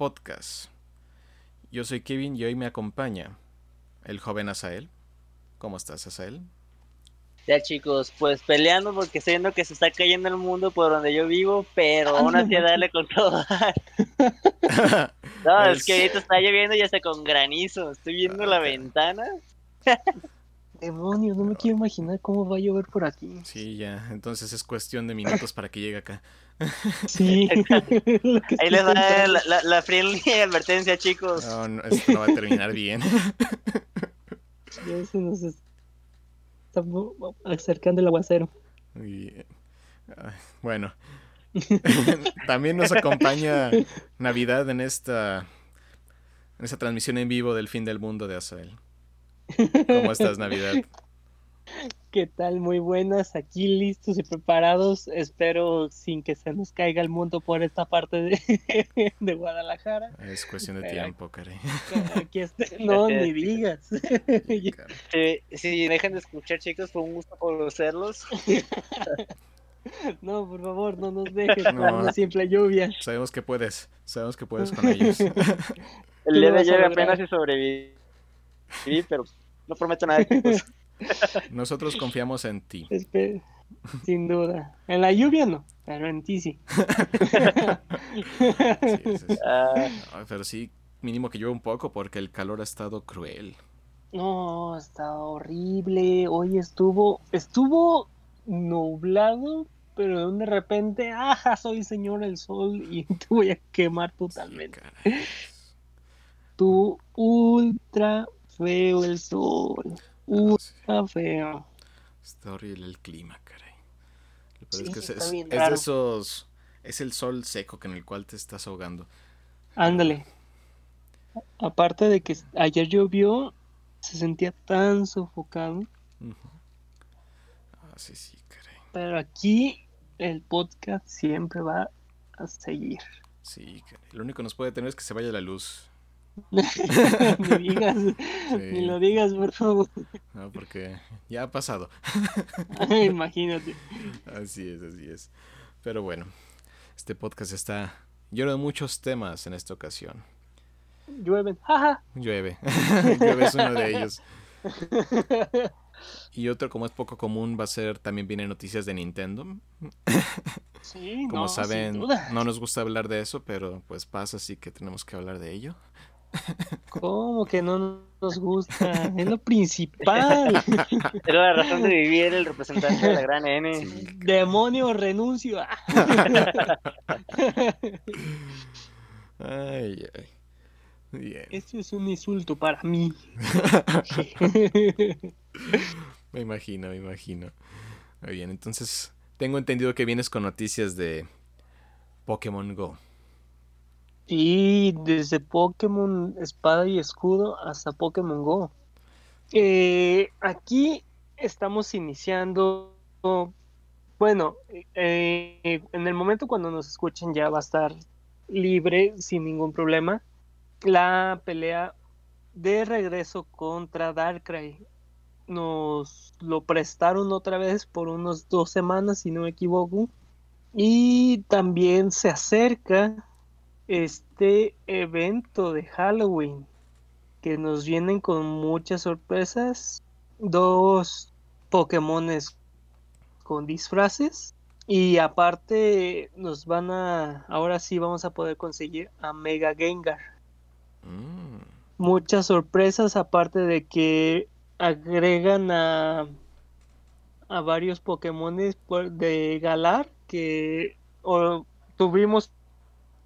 podcast. Yo soy Kevin y hoy me acompaña el joven Asael. ¿Cómo estás, Asael? Ya chicos, pues peleando porque estoy viendo que se está cayendo el mundo por donde yo vivo, pero aún así a darle con todo. no, es... que ahorita está lloviendo y hasta con granizo. Estoy viendo la ventana. Demonios, no me quiero imaginar cómo va a llover por aquí. Sí, ya, entonces es cuestión de minutos para que llegue acá. Sí. Ahí les da la, la, la, friendly advertencia, chicos. No, no, esto no va a terminar bien. Ya se nos está acercando el aguacero. Y, bueno, también nos acompaña Navidad en esta, en esta transmisión en vivo del fin del mundo de Asael. ¿Cómo estás, Navidad? ¿Qué tal? Muy buenas, aquí listos y preparados. Espero sin que se nos caiga el mundo por esta parte de, de Guadalajara. Es cuestión de Pero tiempo, caray. Aquí está. No, ni digas. Eh, si dejan de escuchar, chicos, fue un gusto conocerlos. No, por favor, no nos dejes No. con una simple lluvia. Sabemos que puedes, sabemos que puedes con ellos. El día de ayer apenas si sobreviví, pero no prometo nada, chicos. Nosotros confiamos en ti. Sin duda. En la lluvia no, pero en ti sí. Sí, sí, sí. Ah, No, pero sí, mínimo que llueva un poco porque el calor ha estado cruel. No, está horrible. Hoy estuvo, estuvo nublado, pero de repente, ajá, soy señor el sol y te voy a quemar totalmente. Tú, ultra feo el sol. No, sí, Ultra feo. Está horrible el clima, caray. Sí, es que es, está es- es de esos. Es el sol seco que en el cual te estás ahogando. Ándale. Aparte de que ayer llovió, se sentía tan sofocado. Ah, sí, sí, caray. Pero aquí el podcast siempre va a seguir. Sí, caray. Lo único que nos puede tener es que se vaya la luz. ni digas, ni lo digas, por favor. ¿no? Porque ya ha pasado. Imagínate. Así es, así es. Pero bueno, este podcast está lleno de muchos temas en esta ocasión. Llueven. Jaja. Llueve. Llueve es uno de ellos. Y otro, como es poco común, va a ser también viene noticias de Nintendo. Sí, Como no, sin saben, duda. no nos gusta hablar de eso, pero pues pasa, así que tenemos que hablar de ello. ¿Cómo que no nos gusta? Es lo principal. era la razón de vivir el representante de la gran N. Sí. Demonio, renuncio. Ah, Ay, ay. Bien. Esto es un insulto para mí. Me imagino, me imagino. Muy bien, entonces tengo entendido que vienes con noticias de Pokémon Go. Y desde Pokémon Espada y Escudo hasta Pokémon Go. Eh, aquí estamos iniciando. Bueno, eh, en el momento cuando nos escuchen ya va a estar libre sin ningún problema la pelea de regreso contra Darkrai. Nos lo prestaron otra vez por unos dos semanas, si no me equivoco. Y también se acerca este evento de Halloween que nos vienen con muchas sorpresas. Dos Pokémones con disfraces. Y aparte nos van a... Ahora sí vamos a poder conseguir a Mega Gengar. Mm, Muchas sorpresas aparte de que agregan a... A varios Pokémones de Galar que o, tuvimos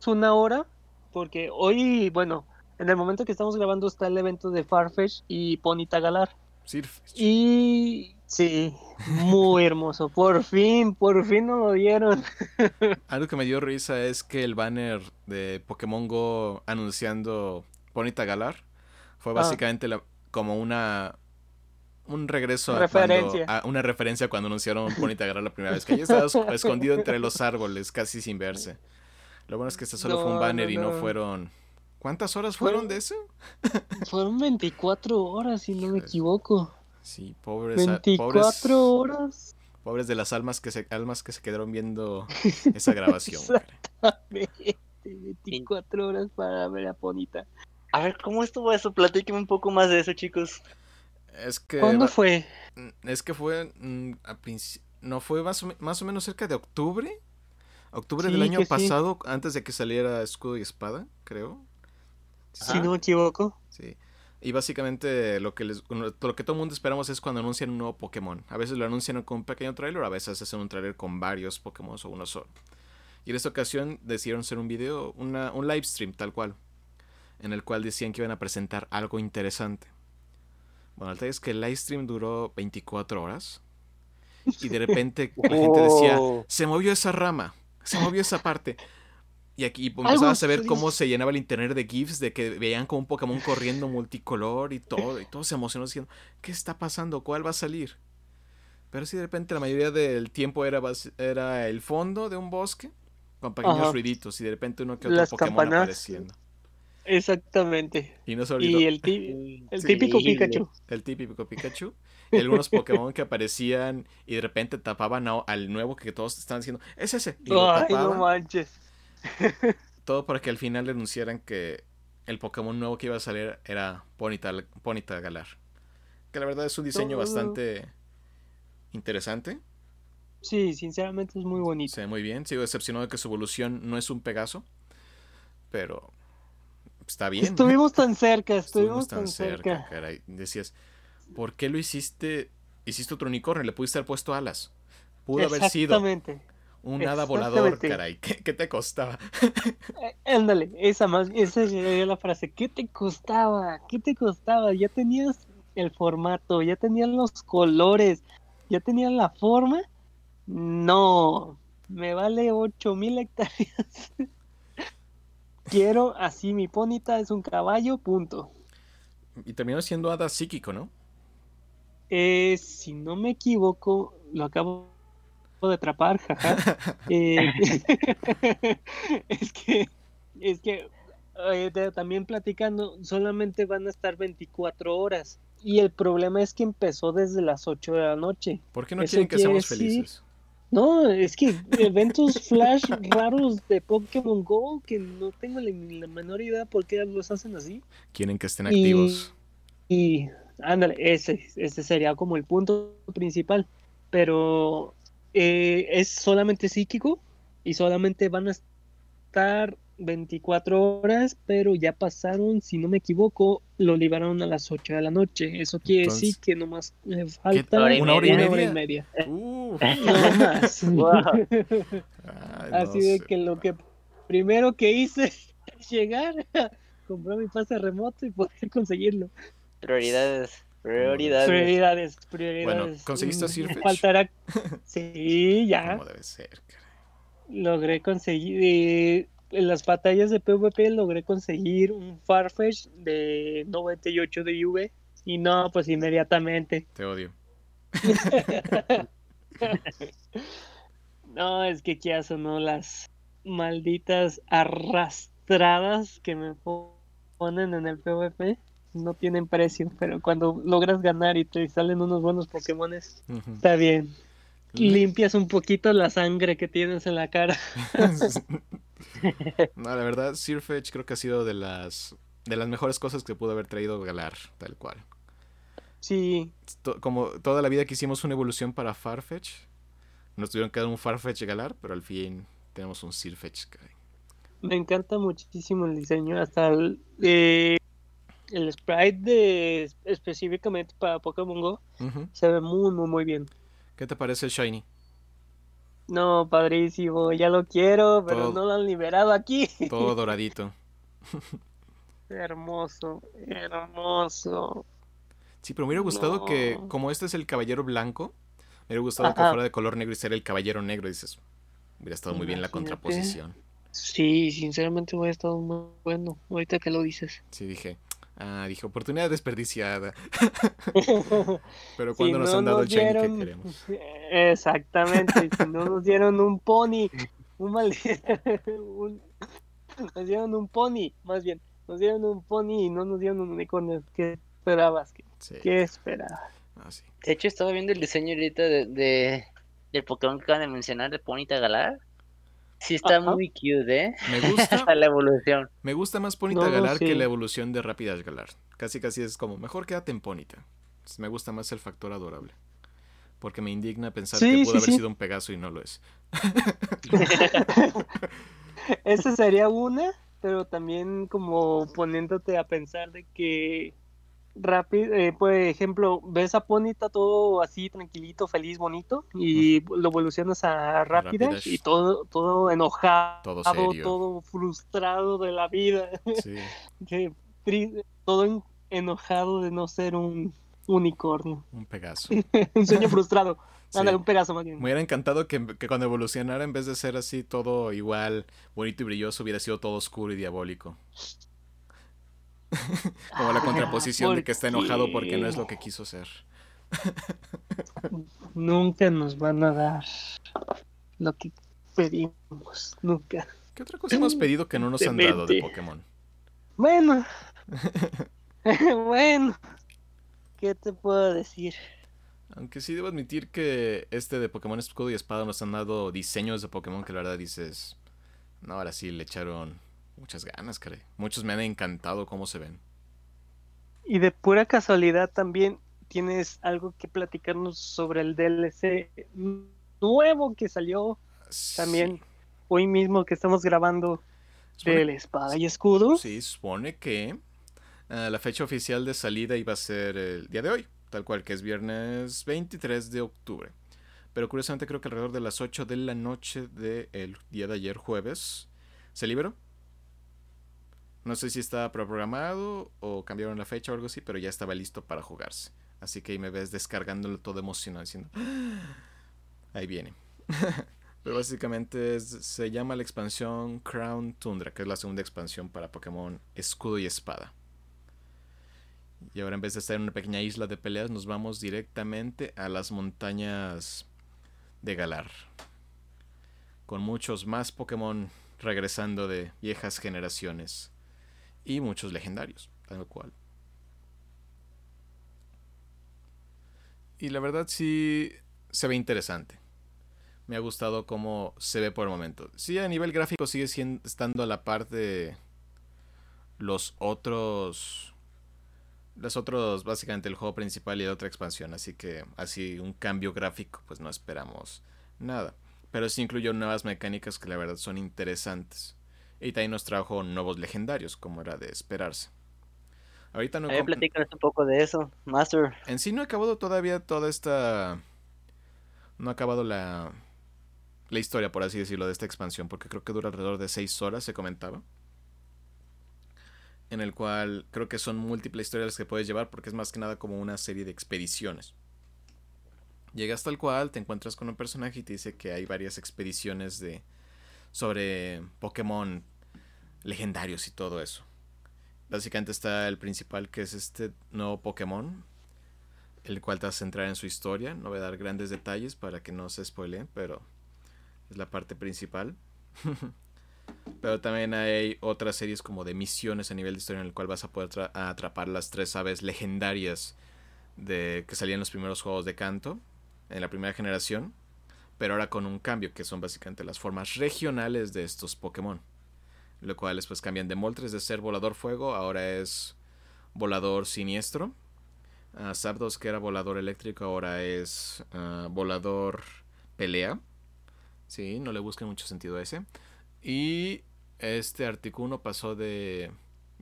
una hora porque hoy, bueno, en el momento que estamos grabando está el evento de Farfetch y Ponita Galar. Sirfetch. Y sí, muy hermoso. Por fin, por fin nos lo dieron. Algo que me dio risa es que el banner de Pokémon Go anunciando Ponita Galar fue Ah. básicamente la- como una un regreso a Referencia. cuando- a una referencia cuando anunciaron Ponita Galar la primera vez, que ahí estaba es- escondido entre los árboles, casi sin verse. Lo bueno es que este solo fue un banner no, y no fueron ¿Cuántas horas Fue- fueron de eso? Fueron 24 horas, si no me equivoco. Sí, pobres, a- 24 pobres, horas. pobres de las almas que se almas que se quedaron viendo esa grabación. Caray. 24 horas para ver a Ponita. A ver, ¿cómo estuvo eso? Platíqueme un poco más de eso, chicos. Es que. ¿Cuándo fue? Mm, es que fue. Mm, a No fue más o, me- más o menos cerca de octubre. Octubre del año sí. pasado, antes de que saliera Escudo y Espada, creo. Si no me equivoco. Sí. Y básicamente lo que les, lo que todo el mundo esperamos es cuando anuncian un nuevo Pokémon. A veces lo anuncian con un pequeño trailer, a veces hacen un trailer con varios Pokémon o uno solo. Y en esta ocasión decidieron hacer un video, una, un live stream tal cual, en el cual decían que iban a presentar algo interesante. Bueno, el detalle es que el live stream duró 24 horas. Y de repente la gente decía, Oh. se movió esa rama, se movió esa parte. Y aquí empezabas a ver cómo se llenaba el internet de GIFs de que veían como un Pokémon corriendo multicolor y todo. Y todos se emocionaron diciendo, ¿qué está pasando? ¿Cuál va a salir? Pero sí, de repente la mayoría del tiempo era, era el fondo de un bosque con pequeños Ajá. ruiditos y de repente uno que otro Las Pokémon campanas. apareciendo. Exactamente. Y no se olvidó Y el, el Sí, típico. Pikachu. el típico Pikachu. Y algunos Pokémon que aparecían y de repente tapaban a- al nuevo que todos estaban diciendo, es ese. Y lo Ay, no manches. Todo para que al final le anunciaran que el Pokémon nuevo que iba a salir era Ponyta, Ponyta Galar. Que la verdad es un diseño bastante interesante. Sí, sinceramente es muy bonito. Se ve muy bien. Sigo decepcionado de que su evolución no es un Pegaso. Pero está bien. Estuvimos tan cerca, Estuvimos estuvimos tan cerca. caray. Decías, ¿por qué lo hiciste? Hiciste otro unicornio, le pudiste haber puesto alas. Pudo haber sido un hada volador, caray. ¿Qué, qué te costaba? Eh, Ándale, esa más, esa sería la frase. ¿Qué te costaba? ¿Qué te costaba? Ya tenías el formato, ya tenías los colores, ya tenías la forma. No, me vale 8000 hectáreas. Quiero así, mi ponita es un caballo, punto. Y terminó siendo hada psíquico, ¿no? Eh, si no me equivoco, lo acabo de atrapar, jaja. Eh, es que, es que eh, de- también platicando, solamente van a estar 24 horas. Y el problema es que empezó desde las 8 de la noche. ¿Por qué no quieren que seamos decir- felices? No, es que eventos flash raros de Pokémon Go que no tengo la, menor idea por qué los hacen así. Quieren que estén Y- activos. Y ándale, ese, ese sería como el punto principal. Pero eh, es solamente psíquico y solamente van a estar 24 horas, pero ya pasaron, si no me equivoco, lo liberaron a las 8 de la noche. Eso quiere Entonces, decir que nomás me falta hora ¿Una hora y una hora media? y media. Uh, No más. Wow. ay, no Así de sé. que lo que primero que hice es llegar, comprar mi pase remoto y poder conseguirlo. Prioridades. Prioridades. Prioridades, prioridades. Bueno, ¿conseguiste a Mm, Sirfetch? Faltará. Sí, ya. Como debe ser, caray. Logré conseguir. eh, en las batallas de PvP logré conseguir un Farfetch de 98 de IV. Y no, pues inmediatamente. Te odio. No, es que ya sonó las malditas arrastradas que me po- ponen en el PvP. No tienen precio, pero cuando logras ganar y te salen unos buenos Pokémones, está bien. Limpias un poquito la sangre que tienes en la cara. no, la verdad, Sirfetch creo que ha sido de las de las mejores cosas que pudo haber traído Galar, tal cual. Sí, To- como toda la vida que hicimos una evolución para Farfetch, nos tuvieron que dar un Farfetch Galar, pero al fin tenemos un Sirfetch. me encanta muchísimo el diseño. Hasta el, eh, el sprite de específicamente para Pokémon Go se ve muy, muy, muy bien. ¿Qué te parece el Shiny? No, padrísimo, ya lo quiero, pero Todo- no lo han liberado aquí. Todo doradito. Hermoso, hermoso. Sí, pero me hubiera gustado que, como este es el caballero blanco, me hubiera gustado que fuera de color negro y ser el caballero negro. Dices, hubiera estado muy bien la contraposición. Sí, sinceramente hubiera estado muy bueno, ahorita que lo dices. Sí, dije, ah, dije, oportunidad desperdiciada. Pero Si cuando nos no han dado shiny que dieron- queremos. Exactamente, si no nos dieron un pony, un mal... un- Nos dieron un pony, más bien, nos dieron un pony y no nos dieron un unicornio. ¿Qué esperabas? ¿Qué, Sí, qué esperabas? ah, sí. De hecho, estaba viendo el diseño ahorita de, de- del Pokémon que acaban de mencionar, de Ponita Galar. Sí está Ajá. muy cute, ¿eh? Me gusta, la evolución. me gusta más Ponita No, Galar que la evolución de Rápidas Galar. Casi casi es como, mejor quédate en Ponita. Me gusta más el factor adorable. Porque me indigna pensar Sí, que sí, pudo haber sí. sido un Pegaso y no lo es. Esa sería una, pero también como poniéndote a pensar de que rápido, por ejemplo, ves a Ponita todo así tranquilito, feliz, bonito, y lo evolucionas a Rápida Rapidash. y todo, todo enojado, Todo serio. todo frustrado de la vida, Sí. todo en- enojado de no ser un unicornio, Un Pegaso. un sueño frustrado. Sí. Ándale, un Pegaso más bien. Me hubiera encantado que, que cuando evolucionara, en vez de ser así todo igual, bonito y brilloso, hubiera sido todo oscuro y diabólico. Como la Ah, contraposición de que está enojado ¿por porque no es lo que quiso ser. Nunca nos van a dar lo que pedimos, nunca. ¿Qué otra cosa hemos pedido que no nos han dado de. Pokémon? Bueno, bueno, ¿qué te puedo decir? Aunque sí debo admitir que este de Pokémon Escudo y Espada nos han dado diseños de Pokémon que la verdad dices... No, ahora sí le echaron muchas ganas, caray. Muchos me han encantado cómo se ven. Y de pura casualidad también tienes algo que platicarnos sobre el DLC nuevo que salió también hoy mismo que estamos grabando. Supone- del Espada y Escudo. Sí, supone que ah, la fecha oficial de salida iba a ser el día de hoy, tal cual que es viernes 23 de octubre. Pero curiosamente creo que alrededor de las 8 de la noche del día de ayer, jueves, se liberó. No sé si estaba programado o cambiaron la fecha o algo así, pero ya estaba listo para jugarse. Así que ahí me ves descargándolo todo emocionado diciendo, "Ah, ahí viene. Pero básicamente es- se llama la expansión Crown Tundra, que es la segunda expansión para Pokémon Escudo y Espada. Y ahora en vez de estar en una pequeña isla de peleas, nos vamos directamente a las montañas de Galar. Con muchos más Pokémon regresando de viejas generaciones. Y muchos legendarios, tal cual. Y la verdad sí se ve interesante me ha gustado cómo se ve por el momento. Sí, a nivel gráfico sigue siendo, estando a la par de los otros. Los otros, básicamente el juego principal y la otra expansión. Así que, así un cambio gráfico, pues no esperamos nada. Pero sí incluyó nuevas mecánicas que la verdad son interesantes. Y también nos trajo nuevos legendarios, como era de esperarse. Ahorita no A ver, com- platícanos un poco de eso, Master. en sí no he acabado todavía toda esta. No ha acabado la. La historia, por así decirlo, de esta expansión, porque creo que dura alrededor de 6 horas, se comentaba. En el cual creo que son múltiples historias las que puedes llevar, porque es más que nada como una serie de expediciones. Llegas tal cual, te encuentras con un personaje y te dice que hay varias expediciones de. sobre Pokémon legendarios y todo eso. Básicamente está el principal, que es este nuevo Pokémon, el cual te vas a centrar en su historia. No voy a dar grandes detalles para que no se spoileen, pero es la parte principal. pero también hay otras series como de misiones a nivel de historia en el cual vas a poder atrapar las tres aves legendarias de que salían en los primeros juegos de canto en la primera generación, pero ahora con un cambio que son básicamente las formas regionales de estos Pokémon, lo cual después cambian de Moltres de ser volador fuego, ahora es volador siniestro. Uh, Zapdos, que era volador eléctrico, ahora es uh, volador pelea. Sí, no le busquen mucho sentido a ese. Y este Articuno pasó de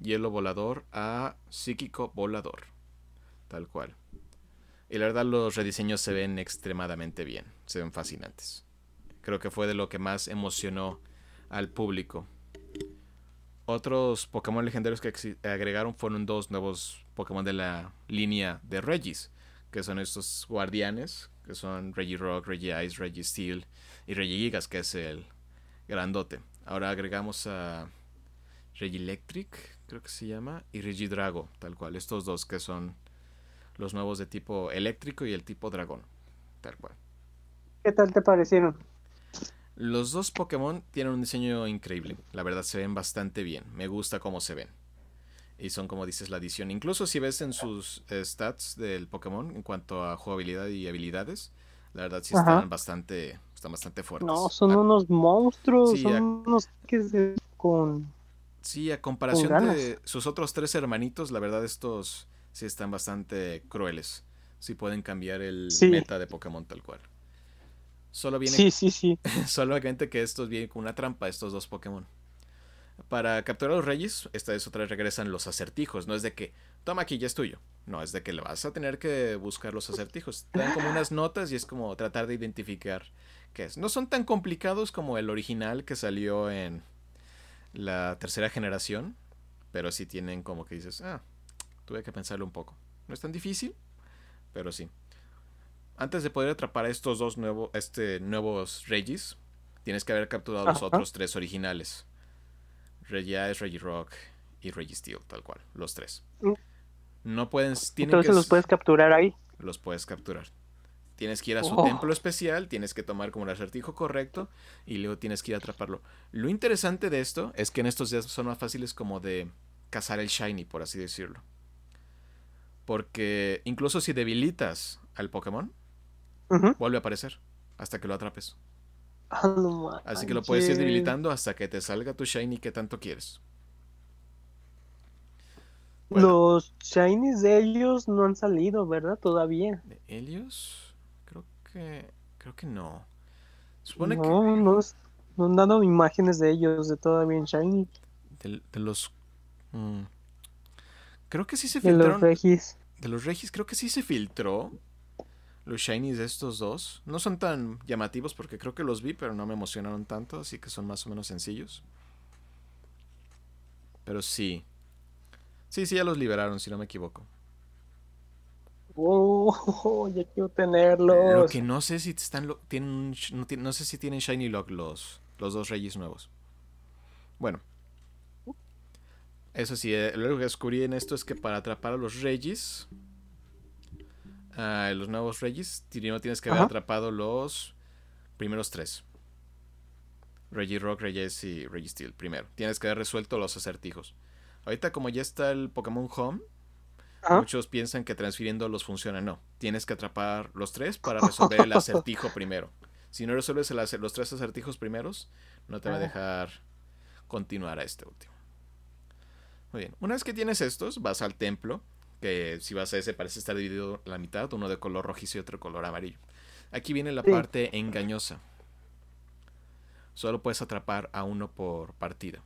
hielo volador a psíquico volador. Tal cual. Y la verdad los rediseños se ven extremadamente bien. Se ven fascinantes. Creo que fue de lo que más emocionó al público. Otros Pokémon legendarios que agregaron fueron dos nuevos Pokémon de la línea de Regis, que son estos guardianes, que son Regirock, Regice, Registeel y Regigigas, que es el grandote. Ahora agregamos a Regilectric, creo que se llama, y Regidrago, tal cual. Estos dos que son los nuevos de tipo eléctrico y el tipo dragón, tal cual. ¿Qué tal te parecieron? Los dos Pokémon tienen un diseño increíble. La verdad se ven bastante bien. Me gusta cómo se ven. Y son como dices la adición. Incluso si ves en sus stats del Pokémon en cuanto a jugabilidad y habilidades, La verdad sí están bastante, están bastante fuertes. No, son unos monstruos, Sí, son a- unos que se con Sí, a comparación de sus otros tres hermanitos, la verdad estos sí están bastante crueles. Sí pueden cambiar el Sí. meta de Pokémon tal cual. Solo viene, Sí, sí, sí. solamente que estos vienen con una trampa, estos dos Pokémon. Para capturar a los reyes, esta vez otra vez regresan los acertijos. No es de que, toma aquí, ya es tuyo. No, es de que le vas a tener que buscar los acertijos. Te dan como unas notas y es como tratar de identificar qué es. No son tan complicados como el original que salió en la tercera generación, pero sí tienen como que dices, ah, tuve que pensarlo un poco. No es tan difícil, pero sí. Antes de poder atrapar a estos dos nuevos, este, nuevos Regis, tienes que haber capturado los otros tres originales. Regice, Regirock y Registeel, tal cual, los tres. Mm. No pueden, tienen Entonces que los puedes capturar ahí. los puedes capturar. Tienes que ir a su Oh. templo especial, tienes que tomar como el acertijo correcto y luego tienes que ir a atraparlo. Lo interesante de esto es que en estos días son más fáciles como de cazar el shiny, por así decirlo. Porque incluso si debilitas al Pokémon, Vuelve a aparecer hasta que lo atrapes. Ah, no Así que lo puedes ir debilitando hasta que te salga tu shiny que tanto quieres. Bueno. Los shinies de ellos no han salido, ¿verdad? Todavía. ¿De Helios? Creo que. Creo que no. Supone que. No, no, no han dado imágenes de ellos de todavía en shiny. De, de los. mm, creo que sí se De los filtraron. regis. De los Regis, creo que sí se filtró. Los shinies de estos dos. No son tan llamativos porque creo que los vi, pero no me emocionaron tanto, así que son más o menos sencillos. Pero sí. Sí, sí, ya los liberaron, si no me equivoco. Oh, ya quiero Lo tenerlos. que no sé si están lo- tienen no, no sé si tienen Shiny Lock los, los dos Reyes nuevos. Bueno. Eso sí, eh, lo que descubrí en esto es que para atrapar a los Regis, a los nuevos Regis, primero tienes que haber Ajá. atrapado los primeros tres. Regirock, Regis y Registeel primero. Tienes que haber resuelto los acertijos. Ahorita como ya está el Pokémon Home, Ajá. Muchos piensan que transfiriéndolos funciona. No. Tienes que atrapar los tres para resolver el acertijo primero. Si no resuelves el acer- los tres acertijos primeros, no te va a dejar continuar a este último. Muy bien. Una vez que tienes estos, vas al templo. Que si vas a ese parece estar dividido la mitad. Uno de color rojizo y otro de color amarillo. Aquí viene la Sí. parte engañosa. Solo puedes atrapar a uno por partida.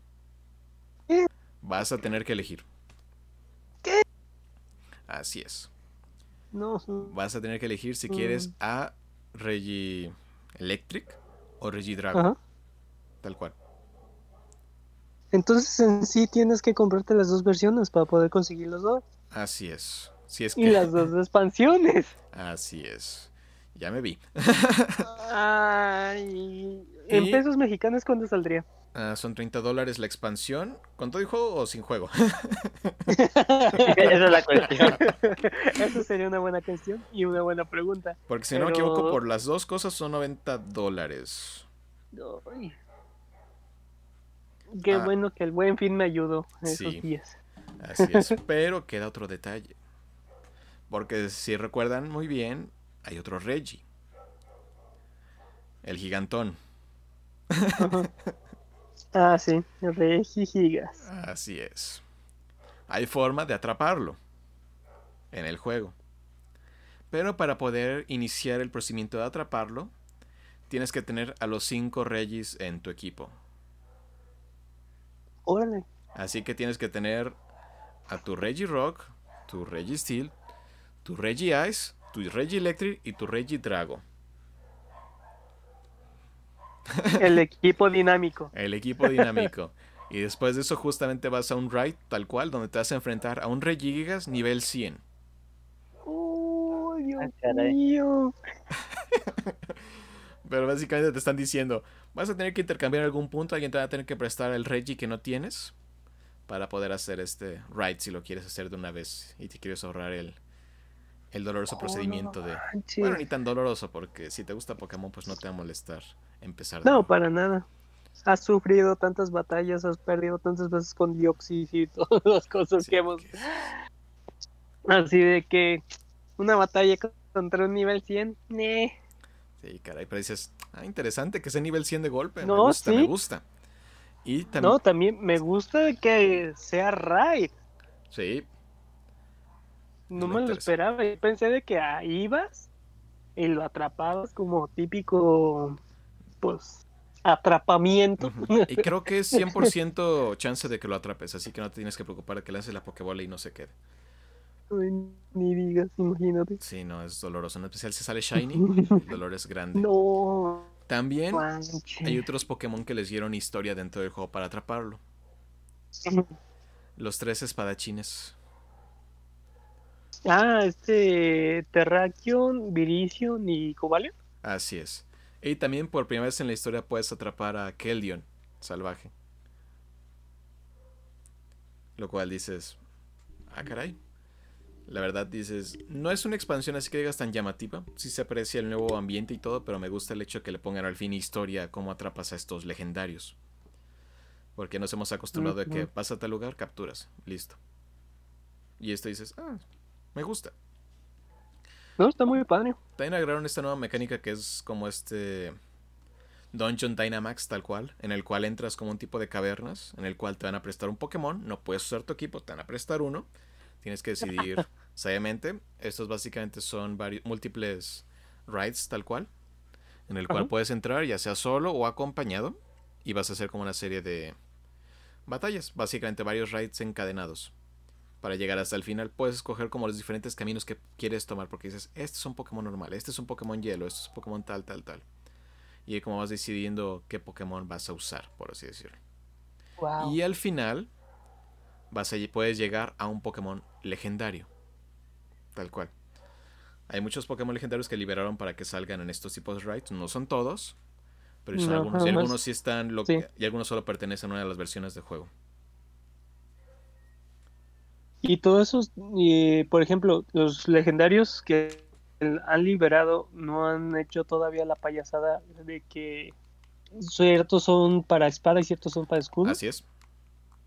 ¿Qué? Vas a tener que elegir. Así es. No, Vas a tener que elegir si Mm. quieres a Regi Electric o Regi Dragon. ajá. Tal cual. Entonces en sí tienes que comprarte las dos versiones para poder conseguir los dos. Así es. Si es Y que. las dos expansiones. Así es. Ya me vi. Ay. En Y- pesos mexicanos, ¿cuánto saldría? Ah, son 30 dólares la expansión. ¿Con todo el juego o sin juego? Esa es la cuestión. Eso sería una buena cuestión y una buena pregunta. Porque si no me equivoco, por las dos cosas son 90 dólares. Ay. Qué Ah. bueno que el buen fin me ayudó esos Sí. días. Así es. Pero queda otro detalle. Porque si recuerdan muy bien, hay otro Reggie. El gigantón. Ah, sí, Regi Gigas. Así es. Hay forma de atraparlo en el juego. Pero para poder iniciar el procedimiento de atraparlo, tienes que tener a los cinco Regis en tu equipo. Órale. Así que tienes que tener a tu Reggie Rock, tu Reggie Steel, tu Reggie Ice, tu Reggie Electric y tu Reggie Drago. El equipo dinámico. El equipo dinámico. Y después de eso justamente vas a un raid tal cual, donde te vas a enfrentar a un Regigigas nivel 100. Oh, Dios Ah, mío. Pero básicamente te están diciendo, vas a tener que intercambiar algún punto, alguien te va a tener que prestar el Regi que no tienes para poder hacer este raid si lo quieres hacer de una vez y te quieres ahorrar el, el doloroso Oh, procedimiento no de... manches. Bueno, ni tan doloroso porque si te gusta Pokémon pues no te va a molestar empezar. No, para nada. Has sufrido tantas batallas, has perdido tantas veces con Dioxis y todas las cosas Sí, que hemos. que- Así de que una batalla contra un nivel 100, ne. Sí, caray, pero dices, ah, interesante que sea nivel 100 de golpe. me gusta, me gusta. Y también, No, también me gusta que sea raid. sí, No Me me lo esperaba. Yo pensé de que ahí ibas y lo atrapabas como típico, pues, atrapamiento. Y creo que es 100% chance de que lo atrapes, así que no te tienes que preocupar de que lances la Pokébola y no se quede. Ni digas, imagínate. Sí, no, es doloroso. En especial si sale Shiny, el dolor es grande. No, También hay otros Pokémon que les dieron historia dentro del juego para atraparlo. Los tres espadachines. Ah, este Terrakion, Virizion y Cobalion. Así es. Y también por primera vez en la historia puedes atrapar a Keldon, salvaje. Lo cual dices, ah, caray. La verdad dices, no es una expansión así que digas tan llamativa. Sí se aprecia el nuevo ambiente y todo, pero me gusta el hecho de que le pongan al fin historia a cómo atrapas a estos legendarios. Porque nos hemos acostumbrado a que vas a tal lugar, capturas, listo. Y esto dices, ah, me gusta. No, está muy padre. También agregaron esta nueva mecánica que es como este Dungeon Dynamax tal cual, en el cual entras como un tipo de cavernas, en el cual te van a prestar un Pokémon, no puedes usar tu equipo, te van a prestar uno, tienes que decidir sabiamente. Estos básicamente son varios, múltiples raids tal cual, en el cual puedes entrar ya sea solo o acompañado y vas a hacer como una serie de batallas, básicamente varios raids encadenados. Para llegar hasta el final puedes escoger como los diferentes caminos que quieres tomar porque dices, este es un Pokémon normal, este es un Pokémon hielo, este es un Pokémon tal, tal, tal. Y como vas decidiendo qué Pokémon vas a usar, por así decirlo. Wow. Y al final vas a, puedes llegar a un Pokémon legendario. Tal cual. Hay muchos Pokémon legendarios que liberaron para que salgan en estos tipos de raids. No son todos. Pero son No, algunos. Y algunos sí están. Lo, Sí. Y algunos solo pertenecen a una de las versiones de juego. Y todos esos, y, por ejemplo, los legendarios que han liberado no han hecho todavía la payasada de que ciertos son para espada y ciertos son para escudo. Así es.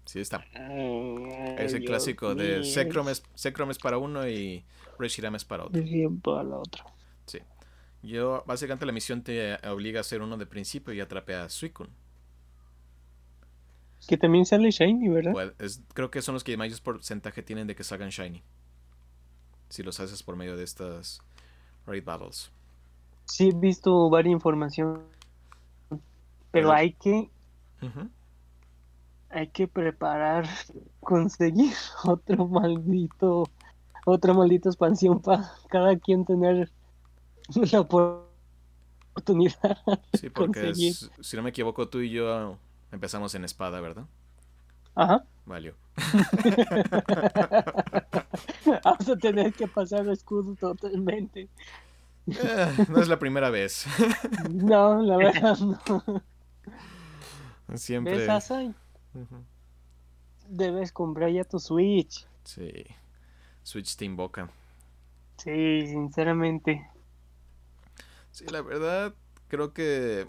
Sí está. Ay, Es el Dios clásico de. Zekrom es, Zekrom es para uno y Reshiram es para otro. De tiempo a la otra. Sí. Yo, básicamente la misión te obliga a hacer uno de principio y atrape a Suicune. Que también sale Shiny, ¿verdad? Pues, es- creo que son los que mayor porcentaje tienen de que salgan shiny. Si los haces por medio de estas raid battles. Sí he visto varias información. Pero Pero- hay que. Hay que preparar, conseguir otro maldito, otra maldita expansión para cada quien tener la oportunidad. Sí, porque es- si no me equivoco, tú y yo empezamos en espada, ¿verdad? Ajá. Valió. Vamos a tener que pasar escudo totalmente. Eh, no es la primera vez. No, la verdad no. Siempre. ¿Ves, Debes comprar ya tu Switch. Sí. Switch te invoca. Sí, sinceramente. Sí, la verdad, creo que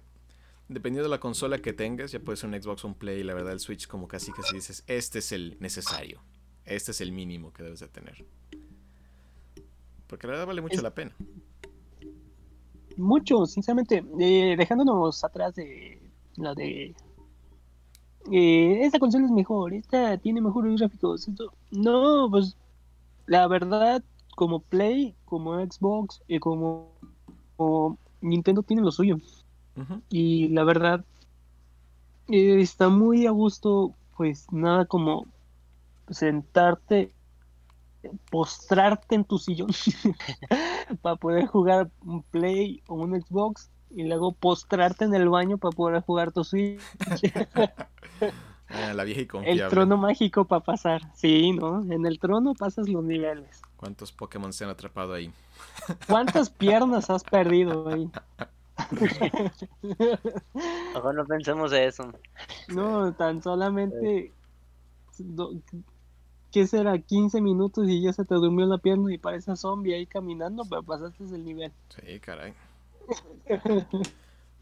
dependiendo de la consola que tengas, ya puede ser un Xbox o un Play, la verdad el Switch como casi casi dices, este es el necesario, este es el mínimo que debes de tener. Porque la verdad vale mucho Es- la pena. Mucho, sinceramente. Eh, dejándonos atrás de la de. Eh, esta consola es mejor, esta tiene mejores gráficos. esto- No, pues. La verdad, como Play, como Xbox y como, como Nintendo tienen lo suyo. Y la verdad, eh, está muy a gusto, pues nada como sentarte, postrarte en tu sillón para poder jugar un Play o un Xbox y luego postrarte en el baño para poder jugar tu Switch. Ah, la vieja y El confiable. trono mágico para pasar. Sí, ¿no? En el trono pasas los niveles. ¿Cuántos Pokémon se han atrapado ahí? ¿Cuántas piernas has perdido ahí? Ojo, no pensemos eso. No, tan solamente. do- ¿Qué será? 15 minutos y ya se te durmió la pierna y pareces zombie ahí caminando, pero pasaste el nivel. Sí, caray.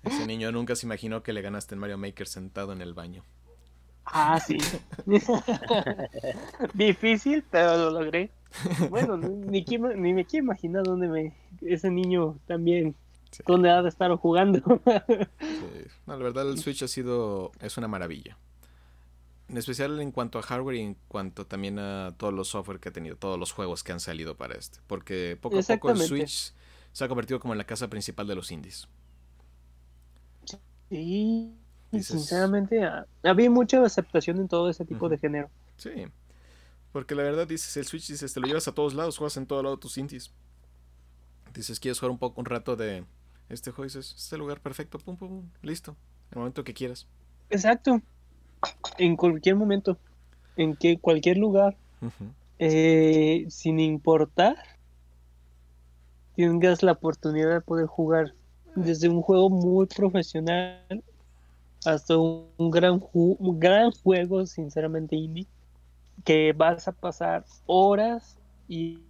Ese niño nunca se imaginó que le ganaste en Mario Maker sentado en el baño. Ah, sí. Difícil, pero lo logré. Bueno, ni, me quiero imaginar dónde me. Ese niño también Sí. ¿Dónde ha de estar jugando? Sí. No, la verdad el Switch ha sido, es una maravilla. En especial en cuanto a hardware y en cuanto también a todos los software que ha tenido, todos los juegos que han salido para este. Porque poco a poco el. Switch se ha convertido como en la casa principal de los indies. Sí, Dices- sinceramente, ha- había mucha aceptación en todo ese tipo de género. Sí. Porque la verdad dices, el Switch dices, te lo llevas a todos lados, juegas en todo lado tus indies. Dices, quieres jugar un poco, un rato de este juego, dices, este lugar perfecto, pum, pum, pum, listo. En el momento que quieras. Exacto. En cualquier momento, en que cualquier lugar, eh, sin importar, tengas la oportunidad de poder jugar desde un juego muy profesional hasta un, gran, ju- un gran juego, sinceramente indie, que vas a pasar horas y,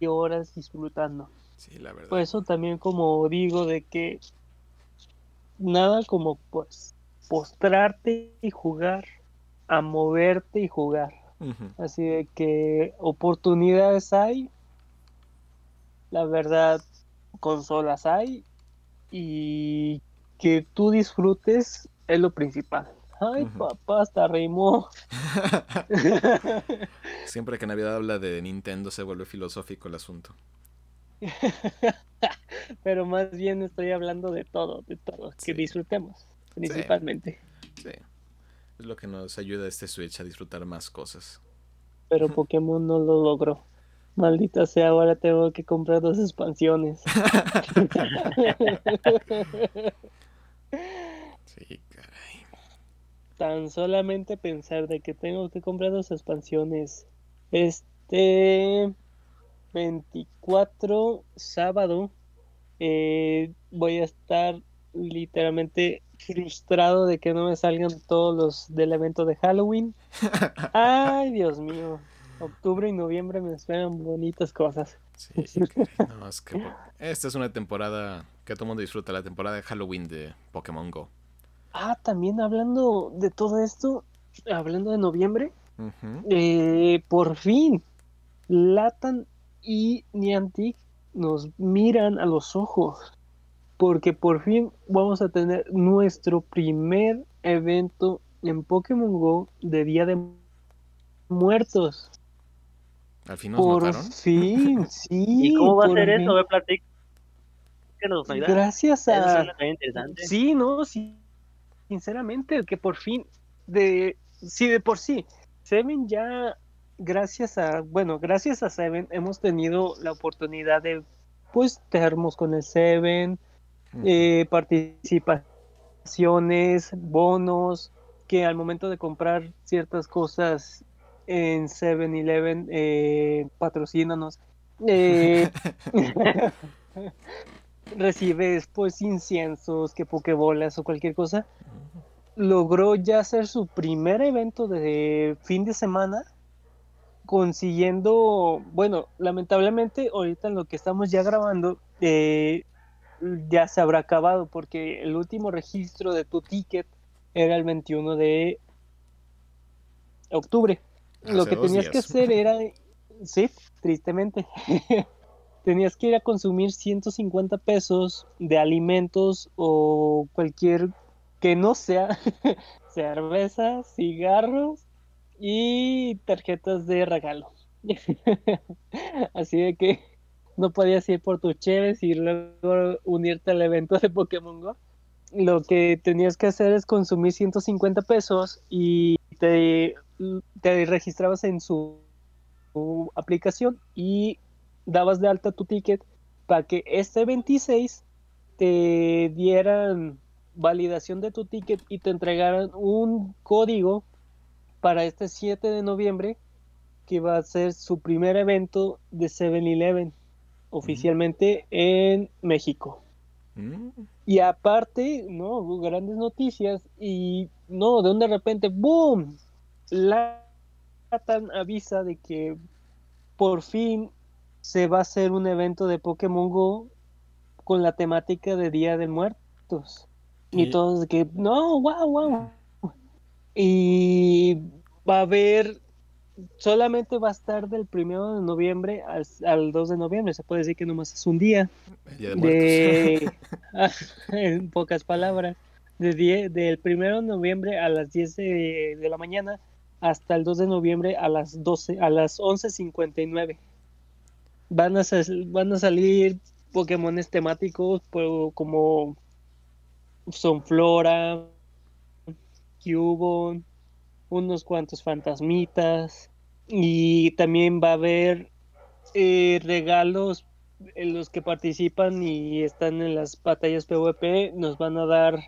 y horas disfrutando. Sí, la verdad. Por eso también como digo de que nada como pues postrarte y jugar, a moverte y jugar. Así de que oportunidades hay, la verdad, consolas hay y que tú disfrutes es lo principal. Ay, papá, hasta rimó. Siempre que Navidad habla de Nintendo se vuelve filosófico el asunto. Pero más bien estoy hablando de todo, de todo, Sí. que disfrutemos, principalmente. Sí. Es lo que nos ayuda este Switch a disfrutar más cosas. Pero Pokémon no lo logró. Maldita sea, ahora tengo que comprar dos expansiones. Sí, caray. Tan solamente pensar de que tengo que comprar dos expansiones. Este 24 sábado eh, voy a estar literalmente frustrado de que no me salgan todos los del evento de Halloween. Ay, Dios mío. Octubre y noviembre me esperan bonitas cosas. Sí. No, es que esta es una temporada que todo el mundo disfruta, la temporada de Halloween de Pokémon Go. Ah, también hablando de todo esto, hablando de noviembre, eh, por fin Latan y Niantic nos miran a los ojos, porque por fin vamos a tener nuestro primer evento en Pokémon Go de Día de Muertos. Al fin nos Por fin, sí. ¿Y cómo va a ser eso? Ve, platícanos. Gracias a... interesante. Sí, no, sí. Sinceramente, que por fin, de, sí, de por sí, Seven ya, gracias a, bueno, gracias a Seven hemos tenido la oportunidad de, pues, termos con el Seven, eh, participaciones, bonos, que al momento de comprar ciertas cosas en 7-Eleven, eh, patrocínanos, eh, recibes pues inciensos, que pokebolas o cualquier cosa. Logró ya hacer su primer evento de fin de semana, consiguiendo, bueno, lamentablemente ahorita en lo que estamos ya grabando, eh, ya se habrá acabado porque el último registro de tu ticket era el 21 de octubre. Lo que tenías que hacer era, sí, tristemente, tenías que ir a consumir 150 pesos de alimentos o cualquier que no sea cerveza, cigarros y tarjetas de regalo. Así de que no podías ir por tus cheves y luego unirte al evento de Pokémon Go. Lo que tenías que hacer es consumir 150 pesos y te, te registrabas en su, su aplicación y dabas de alta tu ticket para que este 26 te dieran validación de tu ticket y te entregaran un código para este 7 de noviembre que va a ser su primer evento de 7-Eleven oficialmente en México. Mm. Y aparte, no, hubo grandes noticias y no, de un de repente, ¡boom! Latan avisa de que por fin se va a hacer un evento de Pokémon Go con la temática de Día de Muertos. Y, Y- todos de que, no, wow, wow. Y va a haber solamente va a estar del primero de noviembre al, al 2 de noviembre. Se puede decir que nomás es un día. El Día de en pocas palabras, de die- del primero de noviembre a las 10 de, de la mañana hasta el 2 de noviembre a las 12, a las 11.59. Van a, van a salir Pokémones temáticos por- como Sonflora, Cubone, unos cuantos fantasmitas y también va a haber eh, regalos en los que participan y están en las batallas PvP nos van a dar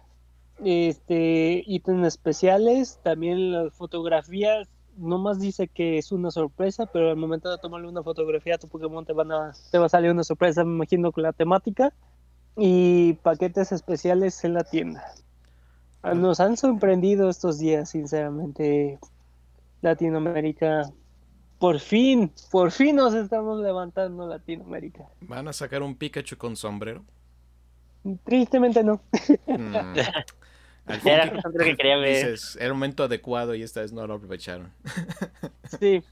este ítems especiales también las fotografías no más dice que es una sorpresa pero al momento de tomarle una fotografía a tu Pokémon te van a te va a salir una sorpresa me imagino con la temática y paquetes especiales en la tienda Ah, nos han sorprendido estos días sinceramente Latinoamérica por fin, por fin nos estamos levantando Latinoamérica. ¿Van a sacar un Pikachu con sombrero? Tristemente no. Mm. Al fin Era que- justo lo que quería ver. dices, era un momento adecuado y esta vez no lo aprovecharon. Sí,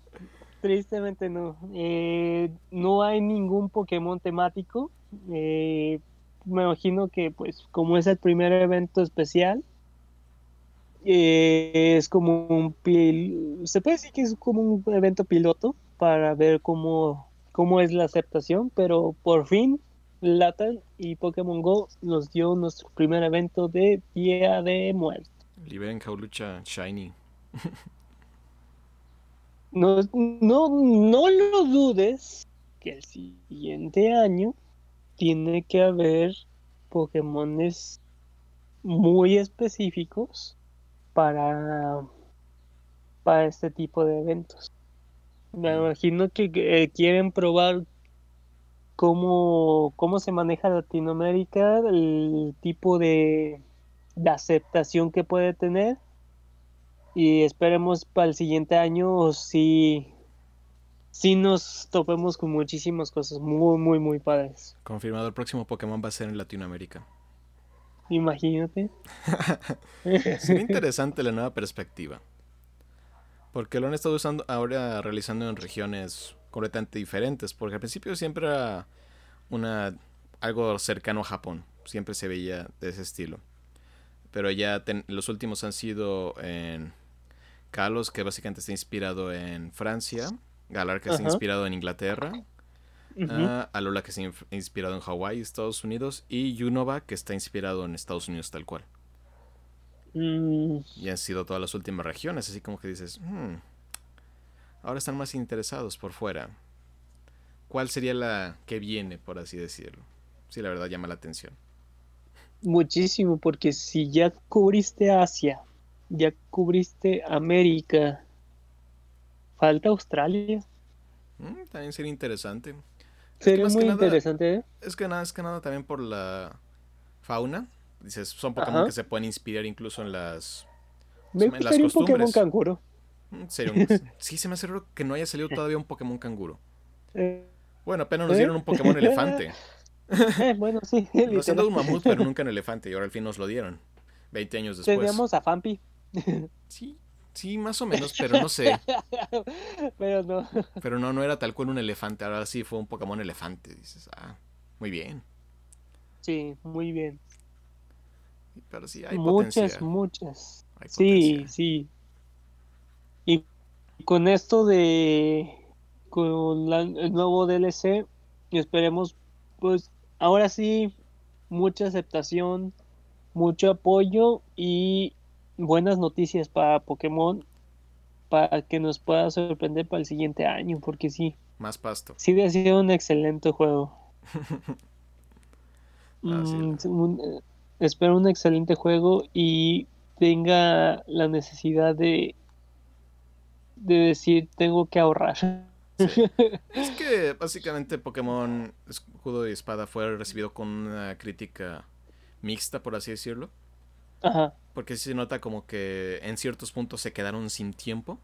tristemente no. Eh, no hay ningún Pokémon temático. Eh, me imagino que pues como es el primer evento especial, eh, es como un pil... se puede decir que es como un evento piloto para ver cómo, cómo es la aceptación, pero por fin Latan y Pokémon Go nos dio nuestro primer evento de Día de Muerte. Liberen Jaulucha Shiny. No, no, no lo dudes que el siguiente año tiene que haber Pokémones muy específicos para, para este tipo de eventos. Me imagino que eh, quieren probar cómo, cómo se maneja Latinoamérica, el tipo de, de aceptación que puede tener y esperemos para el siguiente año si si nos topemos con muchísimas cosas muy muy muy padres Confirmado, el próximo Pokémon va a ser en Latinoamérica. imagínate Sería interesante la nueva perspectiva. Porque lo han estado usando ahora realizando en regiones completamente diferentes. Porque al principio siempre era una algo cercano a Japón. Siempre se veía de ese estilo. Pero ya ten- los últimos han sido en Kalos, que básicamente está inspirado en Francia. Galar, que está inspirado en Inglaterra. Ah, Alola, que está inf- inspirado en Hawái, Estados Unidos. Y Unova, que está inspirado en Estados Unidos tal cual. Mm, Y han sido todas las últimas regiones, así como que dices, "Hmm, ahora están más interesados por fuera. ¿Cuál sería la que viene, por así decirlo? Sí, la verdad llama la atención. muchísimo porque si ya cubriste Asia ya cubriste América falta Australia Mm, también sería interesante. sería muy nada- interesante ¿eh? Es que nada, es que nada también por la fauna. Dices, son Pokémon Ajá. que se pueden inspirar incluso en las... me en las gustaría un Pokémon canguro sería un- Sí, se me hace raro que no haya salido todavía un Pokémon canguro. Eh, Bueno, apenas nos dieron un Pokémon elefante. eh, bueno sí Nos han dado un mamut, pero nunca un elefante. Y ahora al fin nos lo dieron. 20 años después. teníamos a Fampi Sí, sí, más o menos, pero no sé. pero no Pero no, no era tal cual un elefante. Ahora sí fue un Pokémon elefante. Dices, ah, muy bien. sí muy bien Pero sí, hay muchas, potencial. muchas. hay Sí, sí. Y con esto de con la- el nuevo DLC, esperemos, pues ahora sí, mucha aceptación, mucho apoyo y buenas noticias para Pokémon para que nos pueda sorprender para el siguiente año, porque sí, Más pasto. sí ha sido un excelente juego. Mm, un- eh, espero un excelente juego y tenga la necesidad de de decir tengo que ahorrar. Es que básicamente Pokémon Escudo y Espada fue recibido con una crítica mixta, por así decirlo. Ajá. Porque se nota como que en ciertos puntos se quedaron sin tiempo.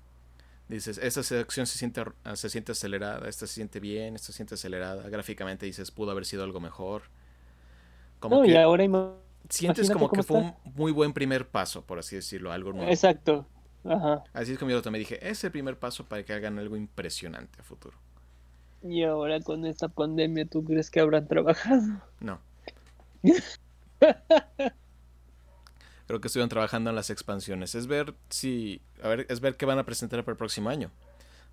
Dices, esta sección se siente, se siente acelerada, esta se siente bien, esta se siente acelerada. Gráficamente dices, pudo haber sido algo mejor. Como No, y ahora sientes como que fue está. un muy buen primer paso, por así decirlo, algo nuevo. Exacto. Ajá. Así es como yo lo tomé. Dije, es el primer paso para que hagan algo impresionante a futuro. Y ahora con esta pandemia, ¿tú crees que habrán trabajado? No. Creo que estuvieron trabajando en las expansiones. Es ver si. A ver, es ver qué van a presentar para el próximo año.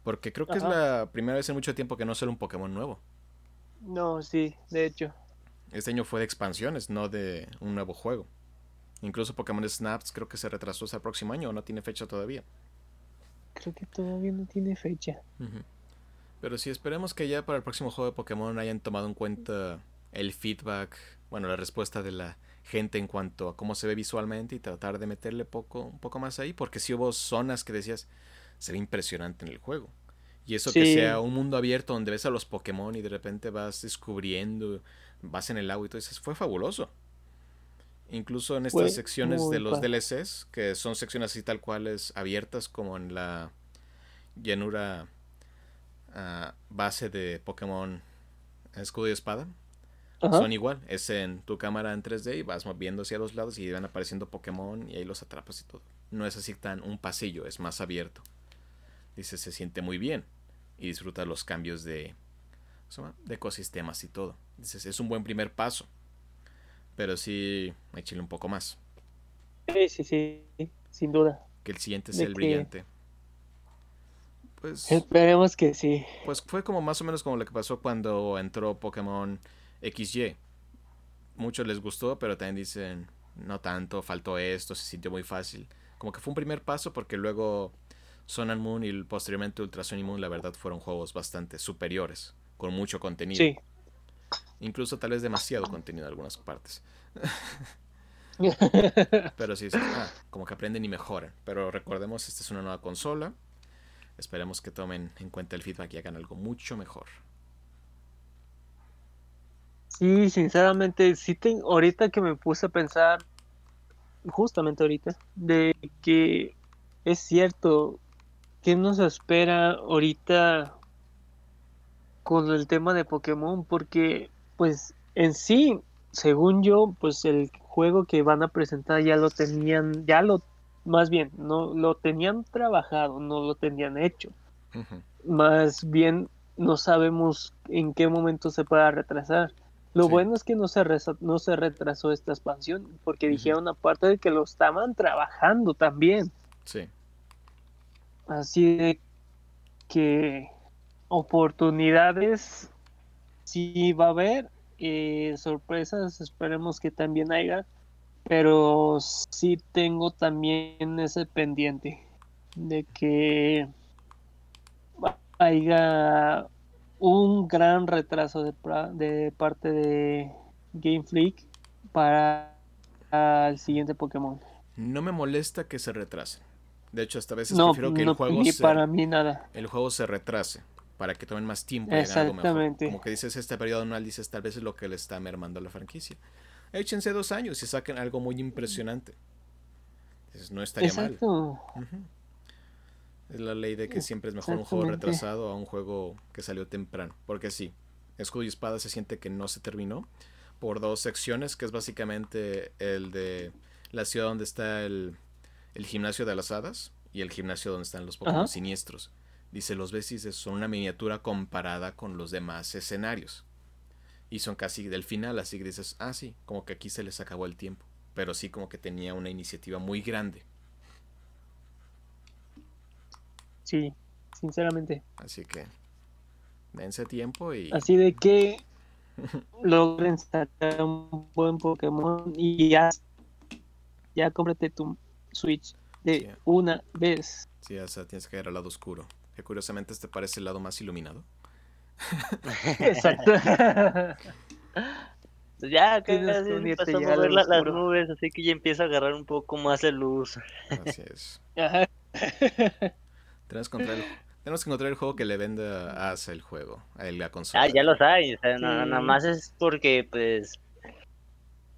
Porque creo que es la primera vez en mucho tiempo que no sale un Pokémon nuevo. No, sí, de hecho. Este año fue de expansiones, no de un nuevo juego. Incluso Pokémon Snaps creo que se retrasó hasta el próximo año o no tiene fecha todavía. Creo que todavía no tiene fecha. Pero sí, esperemos que ya para el próximo juego de Pokémon hayan tomado en cuenta el feedback, bueno, la respuesta de la gente en cuanto a cómo se ve visualmente y tratar de meterle poco, un poco más ahí, porque si hubo zonas que decías, se ve impresionante en el juego. Y eso que sea un mundo abierto donde ves a los Pokémon y de repente vas descubriendo, vas en el agua y todo eso, fue fabuloso. Incluso en estas secciones de los padre. DLCs, que son secciones así tal cuales abiertas como en la llanura ah, base de Pokémon Escudo y Espada, Ajá. son igual. Es en tu cámara en 3D y vas moviendo hacia los lados y van apareciendo Pokémon y ahí los atrapas y todo. No es así tan un pasillo, es más abierto. Dice, se siente muy bien y disfruta los cambios de, de ecosistemas y todo. Dices, es un buen primer paso. Pero sí, échale un poco más. Sí, sí, sí, sin duda. Que el siguiente ¿De sea el brillante. Pues, Esperemos que sí. pues fue como más o menos como lo que pasó cuando entró Pokémon XY. Muchos les gustó, pero también dicen, no tanto, faltó esto, se sintió muy fácil. Como que fue un primer paso porque luego Sun and Moon y posteriormente Ultra Sun y Moon, la verdad, fueron juegos bastante superiores, con mucho contenido. Sí. Incluso tal vez demasiado contenido en algunas partes. Pero sí, sí, ah, como que aprenden y mejoran. Pero recordemos, esta es una nueva consola. Esperemos que tomen en cuenta el feedback y hagan algo mucho mejor. Sí, sinceramente, sí ahorita que me puse a pensar, justamente ahorita, de que es cierto, ¿qué nos espera ahorita con el tema de Pokémon? Porque, pues, en sí, según yo, pues el juego que van a presentar ya lo tenían, ya lo, más bien, no lo tenían trabajado, no lo tenían hecho. Más bien no sabemos en qué momento se pueda retrasar. Lo Sí. bueno es que no se, no se retrasó esta expansión, porque dijeron aparte de que lo estaban trabajando también. Sí, Así de que oportunidades sí va a haber, eh, sorpresas esperemos que también haya, pero sí tengo también ese pendiente de que haya un gran retraso de, parte de Game Freak para el siguiente Pokémon. no me molesta que se retrasen. De hecho, hasta a veces No, prefiero que no, el juego ni se, para mí nada. el juego se retrase para que tomen más tiempo y hagan algo mejor. Exactamente. Como que dices este periodo anual, dices tal vez es lo que le está mermando a la franquicia. Échense dos años y saquen algo muy impresionante. No estaría mal. Es la ley de que siempre es mejor un juego retrasado a un juego que salió temprano. Porque sí, Escudo y Espada se siente que no se terminó por dos secciones, que es básicamente el de la ciudad donde está el, el gimnasio de las hadas y el gimnasio donde están los Pokémon siniestros. Dice, los dices, son una miniatura comparada con los demás escenarios. Y son casi del final, así que dices, ah, sí, como que aquí se les acabó el tiempo. Pero sí como que tenía una iniciativa muy grande. Sí, sinceramente. Así que dense tiempo y Así de que logren sacar un buen Pokémon y ya, ya cómprate tu Switch de Sí. una vez. sí, o sea, tienes que ir al lado oscuro. Que curiosamente este parece el lado más iluminado. Exacto. Pues ya que empezó a la- las nubes, así que ya empieza a agarrar un poco más de luz. Así es. Ajá. Tenemos que encontrar el, tenemos que encontrar el juego que le venda a el juego, a la consola. Ah, ya lo hay, o sea, no- nada más es porque, pues,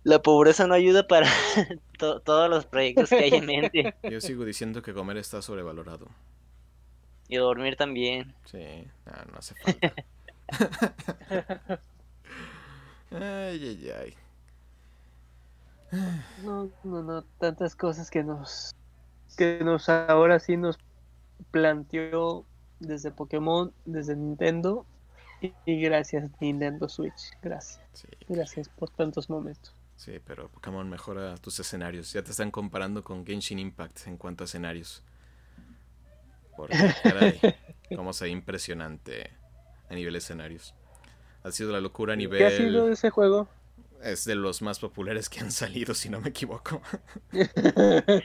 la pobreza no ayuda para to- todos los proyectos que hay en mente. Yo sigo diciendo que comer está sobrevalorado. Y dormir también. Sí, no, no hace falta. ay, ay, ay. No, no, no, tantas cosas que nos que nos ahora sí nos planteó desde Pokémon, desde Nintendo y, y gracias Nintendo Switch, gracias, Sí, gracias por tantos momentos. sí, pero Pokémon mejora tus escenarios. Ya te están comparando con Genshin Impact en cuanto a escenarios. Porque, caray, cómo se ve impresionante a nivel escenarios. Ha sido la locura a ¿Qué ha sido nivel... ese juego? Es de los más populares que han salido, si no me equivoco.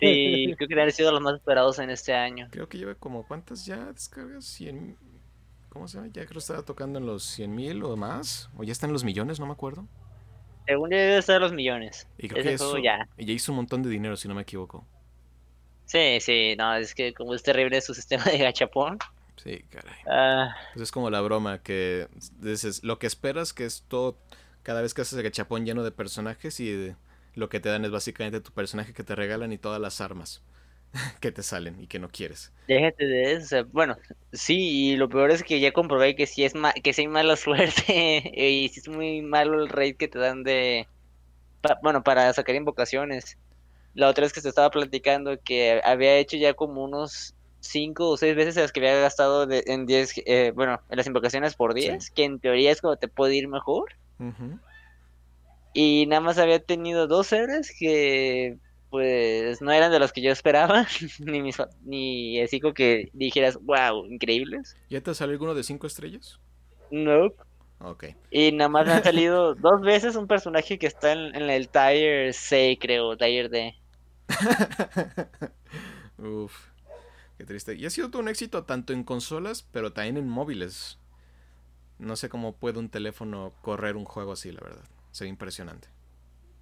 Sí, creo que han sido los más esperados en este año. Creo que lleva como, ¿cuántas ya descargas? 100... ¿Cómo se llama? Ya creo que estaba tocando en los 100 mil o más. O ya está en los millones, no me acuerdo. Según debe estar los millones. Y creo Ese que juego eso... ya. Y ya hizo un montón de dinero, si no me equivoco. Sí, sí, no, es que como es terrible su sistema de gachapón. Sí, caray. ah, Pues es como la broma que dices, lo que esperas que es todo, cada vez que haces el gachapón lleno de personajes y de- lo que te dan es básicamente tu personaje que te regalan y todas las armas que te salen y que no quieres. déjate de eso. o sea, bueno, sí, y lo peor es que ya comprobé que sí es ma- que sí hay mala suerte y sí es muy malo el raid que te dan de pa- bueno, para sacar invocaciones. La otra vez que se estaba platicando que había hecho ya como unos cinco o seis veces las que había gastado de- en 10, eh, bueno, en las invocaciones por 10, que en teoría es como te puede ir mejor. Y nada más había tenido dos héroes que pues no eran de los que yo esperaba, ni mis ni así como que dijeras, wow, increíbles. ¿Ya te salió alguno de cinco estrellas? Nope. Ok. Y nada más me han salido dos veces un personaje que está en, en el Tier C, creo, Tier D. Uf, qué triste. Y ha sido todo un éxito tanto en consolas, pero también en móviles. No sé cómo puede un teléfono correr un juego así, la verdad. Se ve impresionante.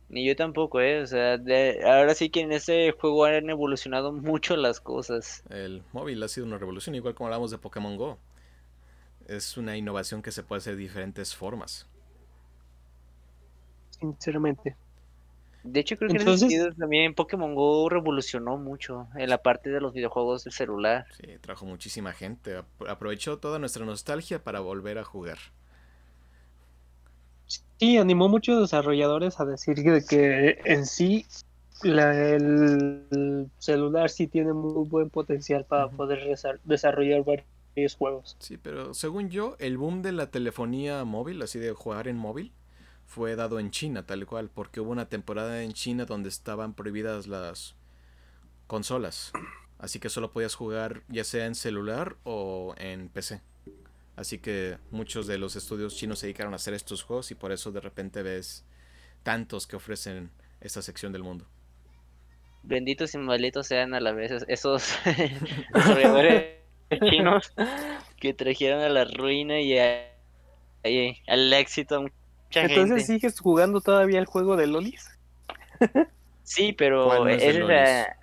Ni yo tampoco, eh. O sea, de- ahora sí que en ese juego han evolucionado mucho las cosas. El móvil ha sido una revolución, igual como hablamos de Pokémon Go. Es una innovación que se puede hacer de diferentes formas. Sinceramente. De hecho, creo que en ese sentido también Pokémon Go revolucionó mucho en la parte de los videojuegos del celular. Sí, trajo muchísima gente. ap- Aprovechó toda nuestra nostalgia para volver a jugar. Sí, animó muchos desarrolladores a decir que, que en sí la- el celular sí tiene muy buen potencial para Ujú. poder desa- desarrollar varios juegos. Sí, pero según yo, el boom de la telefonía móvil, así de jugar en móvil, fue dado en China, tal cual, porque hubo una temporada en China donde estaban prohibidas las consolas. Así que solo podías jugar ya sea en celular o en PC. Así que muchos de los estudios chinos se dedicaron a hacer estos juegos y por eso de repente ves tantos que ofrecen esta sección del mundo. Benditos y malditos sean a la vez es- esos desarrolladores chinos que trajeron a la ruina y, a- y al éxito a mucha Entonces gente. sigues jugando todavía el juego de Lolis. Sí, pero ¿Cuál no es la-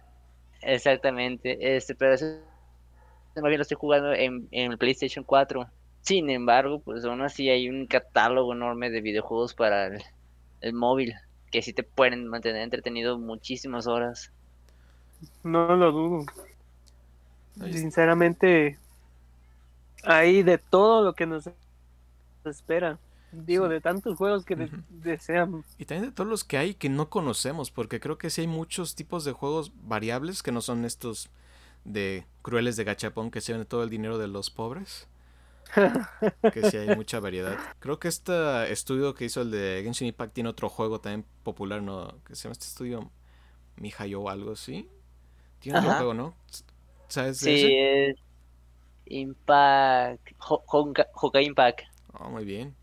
exactamente, este, pero más bien lo estoy jugando en, en el PlayStation 4. Sin embargo, pues aún así hay un catálogo enorme de videojuegos para el, el móvil que sí te pueden mantener entretenido muchísimas horas. No lo dudo. Sinceramente, hay de todo lo que nos espera. Digo, Sí. de tantos juegos que de- deseamos. Y también de todos los que hay que no conocemos, porque creo que sí hay muchos tipos de juegos variables que no son estos de crueles de gachapón que se ven todo el dinero de los pobres. Que sí hay mucha variedad. Creo que este estudio que hizo el de Genshin Impact tiene otro juego también popular, ¿no? Que se llama este estudio Mihayo o algo así. Tiene otro juego, ¿no? ¿Sabes de Sí, ese? es Impact, Ho- Honka, Honka Impact. Oh, muy bien.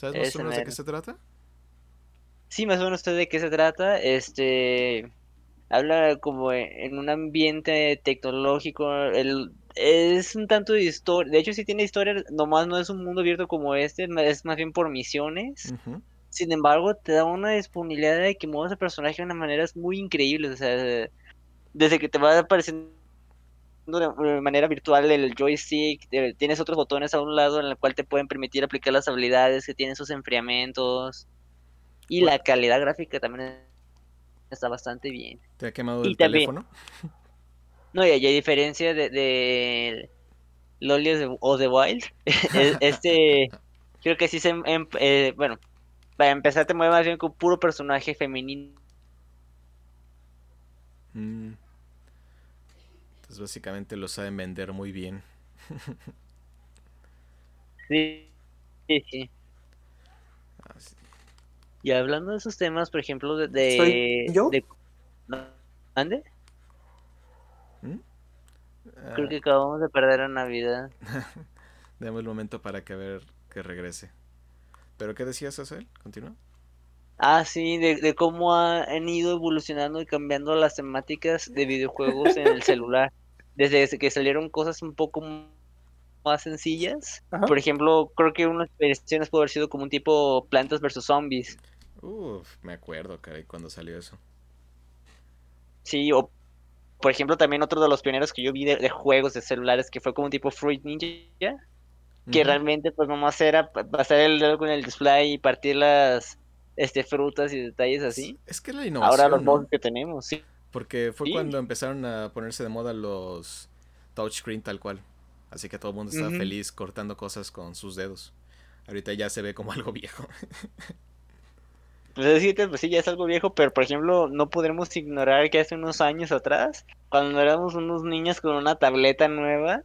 ¿Sabes más o menos de qué se trata? Sí, más o menos usted de qué se trata. Este habla como e- en un ambiente tecnológico. El, es un tanto de historia. De hecho, sí tiene historia, nomás no es un mundo abierto como este, es más bien por misiones. Sin embargo, te da una disponibilidad de que muevas al personaje de una manera muy increíble. O sea, desde que te va apareciendo de de manera virtual el joystick, eh, tienes otros botones a un lado en el cual te pueden permitir aplicar las habilidades que tienen sus enfriamientos. Y la calidad gráfica también está bastante bien. ¿Te ha quemado Y el también- teléfono? No, y, y a diferencia de, de o The Wild, e- este creo que sí se... em- eh, bueno, para empezar te mueve más bien con puro personaje femenino. Mm. Pues básicamente lo saben vender muy bien. Sí, sí, sí. Ah, sí. Y hablando de esos temas, por ejemplo, de... de ¿Soy yo? de- ¿No? ¿Ande? ¿Mm? Creo Ah, que acabamos de perder a Navidad. Demos el momento para que a ver que regrese. ¿Pero qué decías, Azael? Continúa. Ah, sí, de, de cómo ha- han ido evolucionando y cambiando las temáticas de videojuegos en el celular. Desde que salieron cosas un poco más sencillas. Ajá. Por ejemplo, creo que unas versiones puede haber sido como un tipo Plantas versus Zombies. Uf, me acuerdo, caray, cuando salió eso. Sí, o por ejemplo también otro de los pioneros que yo vi de, de juegos de celulares que fue como un tipo Fruit Ninja, que Ujú. realmente pues nomás era pa- pasar el dedo con el display y partir las este frutas y detalles así. Es que la Ahora innovación, los ¿no? que tenemos, sí. Porque fue Sí. cuando empezaron a ponerse de moda los touchscreen tal cual. Así que todo el mundo estaba feliz cortando cosas con sus dedos. Ahorita ya se ve como algo viejo. Pues es decir, pues sí, ya es algo viejo, pero por ejemplo, no podremos ignorar que hace unos años atrás, cuando éramos unos niños con una tableta nueva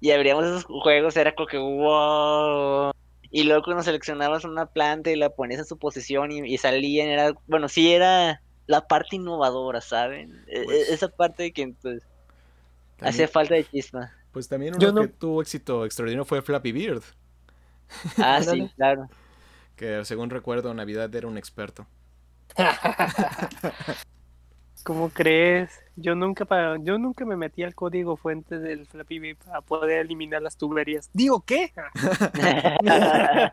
y abríamos esos juegos, era como que wow. Y luego cuando seleccionabas una planta y la ponías en su posición y, y salían, era, bueno, sí era la parte innovadora, ¿saben? E- e- Pues- Esa parte de que pues hacía falta de chispa. pues también uno Yo no- que tuvo éxito extraordinario fue Flappy Bird. Ah, sí, claro. Que según recuerdo, Navidad era un experto. ¿Cómo crees? Yo nunca para, yo nunca me metí al código fuente del Flappy Bird para poder eliminar las tuberías. Digo, ¿qué?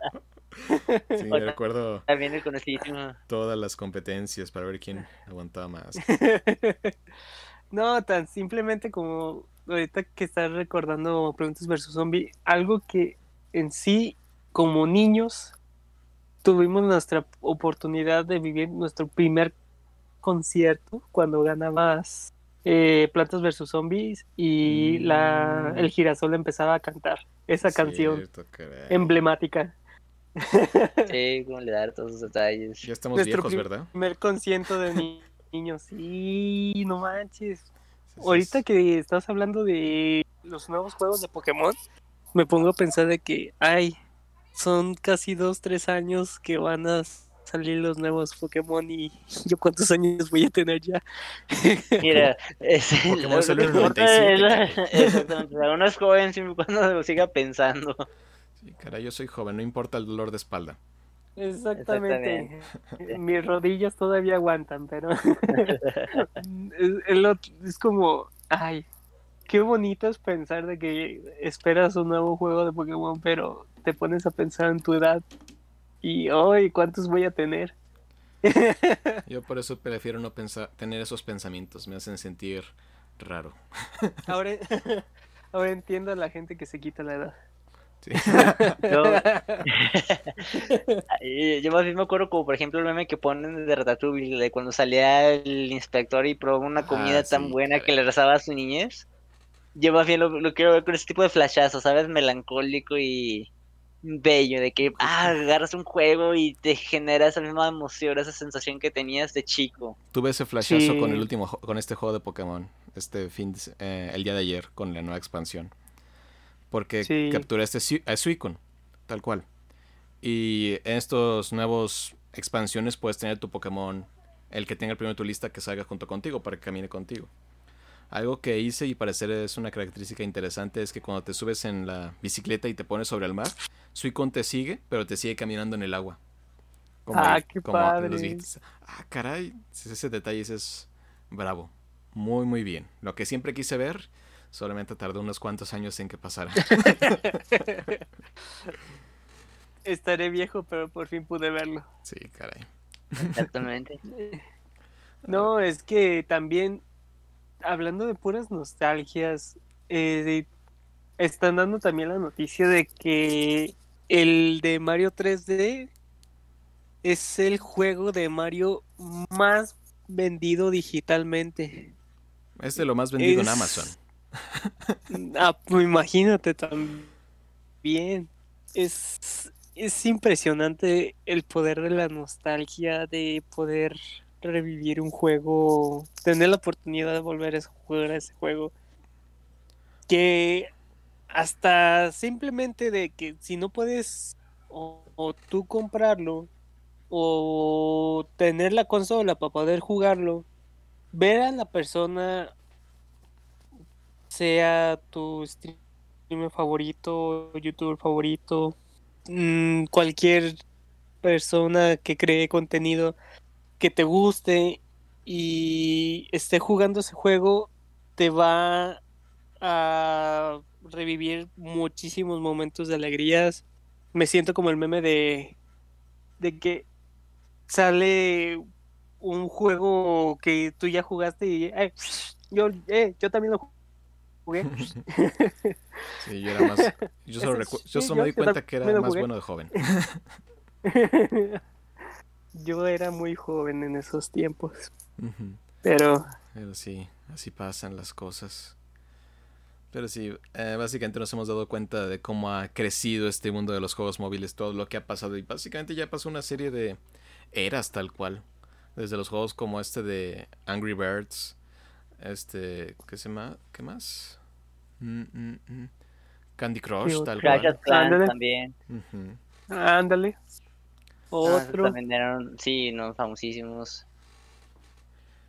Sí, recuerdo También el conocidísimo. todas las competencias para ver quién aguantaba más. no, tan simplemente como ahorita que estás recordando Preguntas versus Zombie, algo que en sí, como niños, tuvimos nuestra oportunidad de vivir nuestro primer concierto cuando ganabas eh, Plantas versus Zombies y la, Mm. el girasol empezaba a cantar esa canción caray. emblemática. Sí, como le dar todos esos detalles. Ya estamos Nuestro viejos, ¿verdad? primer concierto de ni- niños. Sí, no manches. Sí, sí, Ahorita sí. que estás hablando de los nuevos juegos de Pokémon, me pongo a pensar de que, ay, son casi dos, tres años que van a salir los nuevos Pokémon y yo cuántos años voy a tener ya. Mira, es, Pokémon salió en el importa es 97, la- Exactamente, uno es joven siempre cuando lo siga pensando. Sí, caray, yo soy joven, no importa el dolor de espalda. Exactamente. Mis rodillas todavía aguantan, pero es, es como, ay, qué bonito es pensar de que esperas un nuevo juego de Pokémon, pero te pones a pensar en tu edad y, ay, ¿cuántos voy a tener? Yo por eso prefiero no pensar, tener esos pensamientos, me hacen sentir raro. Ahora, ahora entiendo a la gente que se quita la edad. Sí. Yo, yo más bien me acuerdo como por ejemplo el meme que ponen de Ratatouille, de cuando salía el inspector y probó una Ah, comida tan buena que le rezaba a su niñez. Yo más bien lo, lo quiero ver con ese tipo de flashazo, ¿sabes? Melancólico y bello, de que ah, agarras un juego y te genera esa misma emoción, esa sensación que tenías de chico. Tuve ese flashazo con el último, con este juego de Pokémon, este fin, eh, el día de ayer, con la nueva expansión. Porque Sí. capturé este Su- a Suicune, tal cual. Y en estos nuevos expansiones puedes tener tu Pokémon, el que tenga el primero tu lista que salga junto contigo para que camine contigo. Algo que hice y parecer es una característica interesante es que cuando te subes en la bicicleta y te pones sobre el mar, Suicune te sigue, pero te sigue caminando en el agua. Ah, qué padre. Ah, caray, ese detalle es bravo. Muy, muy bien. Lo que siempre quise ver, solamente tardó unos cuantos años en que pasara. Estaré viejo, pero por fin pude verlo. Sí, caray. Exactamente. No, es que también, hablando de puras nostalgias, eh, están dando también la noticia de que el de Mario 3D es el juego de Mario más vendido digitalmente. Es de lo más vendido en Amazon. Ah, pues imagínate también. Es, es impresionante el poder de la nostalgia, de poder revivir un juego, tener la oportunidad de volver a jugar a ese juego. que hasta simplemente de que si no puedes o, o tú comprarlo o tener la consola para poder jugarlo, ver a la persona, sea tu streamer favorito, youtuber favorito, mm, cualquier persona que cree contenido que te guste y esté jugando ese juego, te va a revivir muchísimos momentos de alegrías. Me siento como el meme de, de que sale un juego que tú ya jugaste y eh, yo, eh, yo también lo jugué. sí, yo era más. Yo solo, recu yo solo me di cuenta que era más bueno de joven. yo era muy joven en esos tiempos. Uh -huh. Pero. Pero sí, así pasan las cosas. Pero sí, eh, básicamente nos hemos dado cuenta de cómo ha crecido este mundo de los juegos móviles, todo lo que ha pasado. Y básicamente ya pasó una serie de eras tal cual. Desde los juegos como este de Angry Birds. Este. ¿Qué se llama? ¿Qué más? Mm, mm, mm. Candy Crush, tal Crash cual. Clan también. Uh -huh. Ándale. Otro. Ah, también eran, sí, no, famosísimos.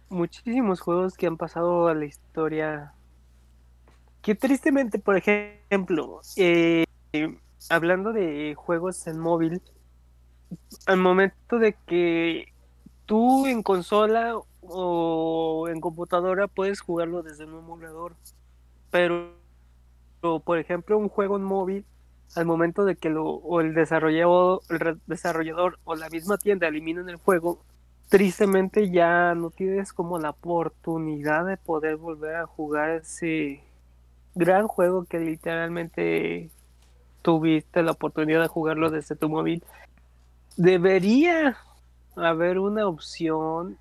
Muchísimos juegos que han pasado a la historia. Que tristemente, por ejemplo, eh, hablando de juegos en móvil, al momento de que tú en consola o en computadora puedes jugarlo desde un emulador, pero, por ejemplo un juego en móvil, al momento de que lo, o el desarrollador, el desarrollador o la misma tienda eliminan el juego, tristemente ya no tienes como la oportunidad de poder volver a jugar ese gran juego que literalmente tuviste la oportunidad de jugarlo desde tu móvil. Debería haber una opción,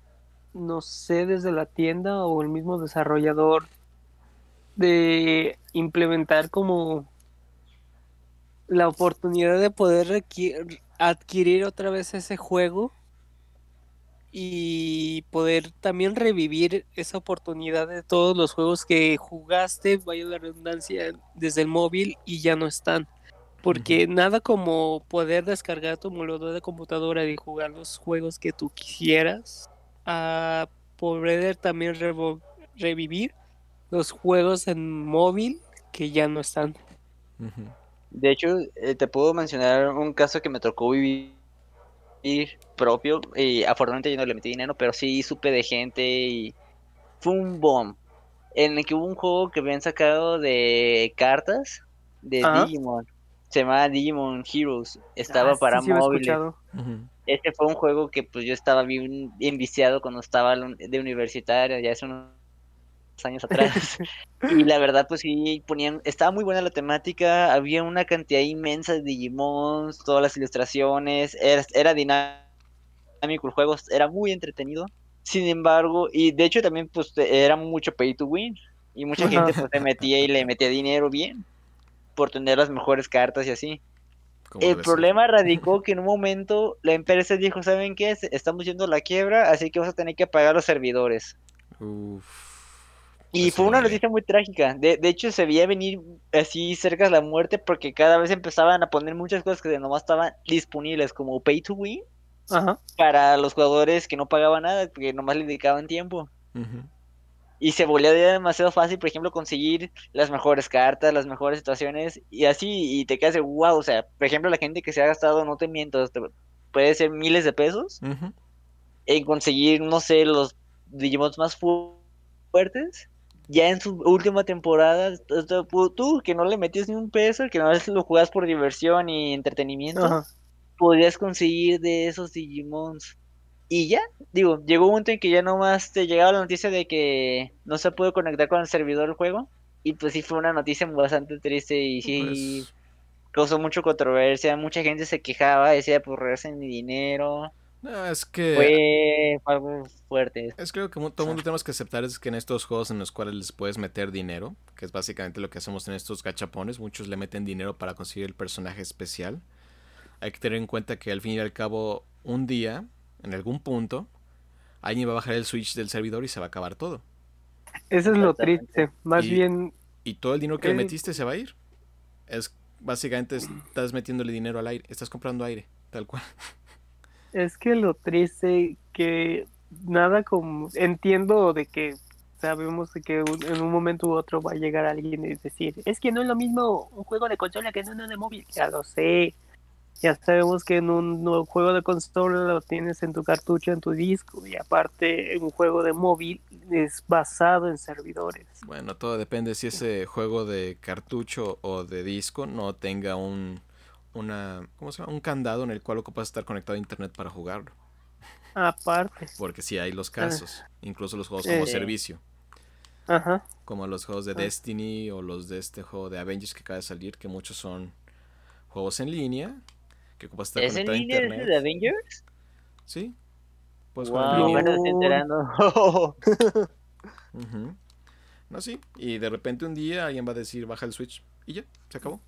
no sé, desde la tienda o el mismo desarrollador de implementar como la oportunidad de poder adquirir otra vez ese juego y poder también revivir esa oportunidad de todos los juegos que jugaste, vaya la redundancia, desde el móvil y ya no están. Porque uh -huh. nada como poder descargar tu emulador de computadora y jugar los juegos que tú quisieras. A poder también re revivir los juegos en móvil que ya no están. De hecho, eh, te puedo mencionar un caso que me tocó vivir propio. Y afortunadamente yo no le metí dinero, pero sí supe de gente y fue un bomb. En el que hubo un juego que habían sacado de cartas de -huh. Digimon se llamaba Digimon Heroes, estaba ah, para sí, sí móviles. Uh -huh. Este fue un juego que pues yo estaba bien, bien viciado cuando estaba de universitaria, ya hace unos años atrás. y la verdad pues sí ponían, estaba muy buena la temática, había una cantidad inmensa de Digimons, todas las ilustraciones, era, era dinámico el juego, era muy entretenido. Sin embargo, y de hecho también pues era mucho pay to win y mucha gente pues se metía y le metía dinero bien por tener las mejores cartas y así. El problema ser? radicó que en un momento la empresa dijo, ¿saben qué? Estamos yendo a la quiebra, así que vamos a tener que pagar los servidores. Uf, y fue una noticia muy trágica. De, de, hecho, se veía venir así cerca de la muerte porque cada vez empezaban a poner muchas cosas que nomás estaban disponibles, como pay to win, Ajá. para los jugadores que no pagaban nada, porque nomás le dedicaban tiempo. Uh -huh. Y se volvía demasiado fácil, por ejemplo, conseguir las mejores cartas, las mejores situaciones, y así, y te quedas de wow, o sea, por ejemplo, la gente que se ha gastado, no te miento, puede ser miles de pesos, uh -huh. en conseguir, no sé, los Digimons más fu fuertes, ya en su última temporada, tú que no le metías ni un peso, que no lo jugabas por diversión y entretenimiento, uh -huh. podías conseguir de esos Digimons y ya, digo, llegó un momento en que ya nomás te llegaba la noticia de que no se pudo conectar con el servidor del juego. Y pues sí fue una noticia bastante triste y sí pues... causó mucha controversia. Mucha gente se quejaba, decía, pues regresen mi dinero. No, es que... Fue algo fuerte. Es creo que todo el mundo tenemos que aceptar es que en estos juegos en los cuales les puedes meter dinero, que es básicamente lo que hacemos en estos gachapones, muchos le meten dinero para conseguir el personaje especial. Hay que tener en cuenta que al fin y al cabo, un día en algún punto, alguien va a bajar el switch del servidor y se va a acabar todo. Eso es lo triste. Más y... bien, Y todo el dinero que le Eh. metiste se va a ir. Es básicamente estás metiéndole dinero al aire, estás comprando aire, tal cual. Es que lo triste que nada como entiendo de que sabemos de que un- en un momento u otro va a llegar alguien y decir, es que no es lo mismo un juego de consola que en uno de móvil. Ya lo sé. Ya sabemos que en un nuevo juego de consola lo tienes en tu cartucho, en tu disco, y aparte un juego de móvil es basado en servidores. Bueno, todo depende si ese juego de cartucho o de disco no tenga un una ¿cómo se llama? un candado en el cual ocupas estar conectado a internet para jugarlo, Aparte. porque sí hay los casos, incluso los juegos como Eh. servicio, Ajá. como los juegos de Ah. Destiny o los de este juego de Avengers que acaba de salir, que muchos son juegos en línea, que ocupas estar ¿Es ese internet. de Avengers? Sí. Puedes jugar en Wow, estoy enterando. No, sí. Y de repente un día alguien va a decir, baja el Switch. Y ya, se acabó.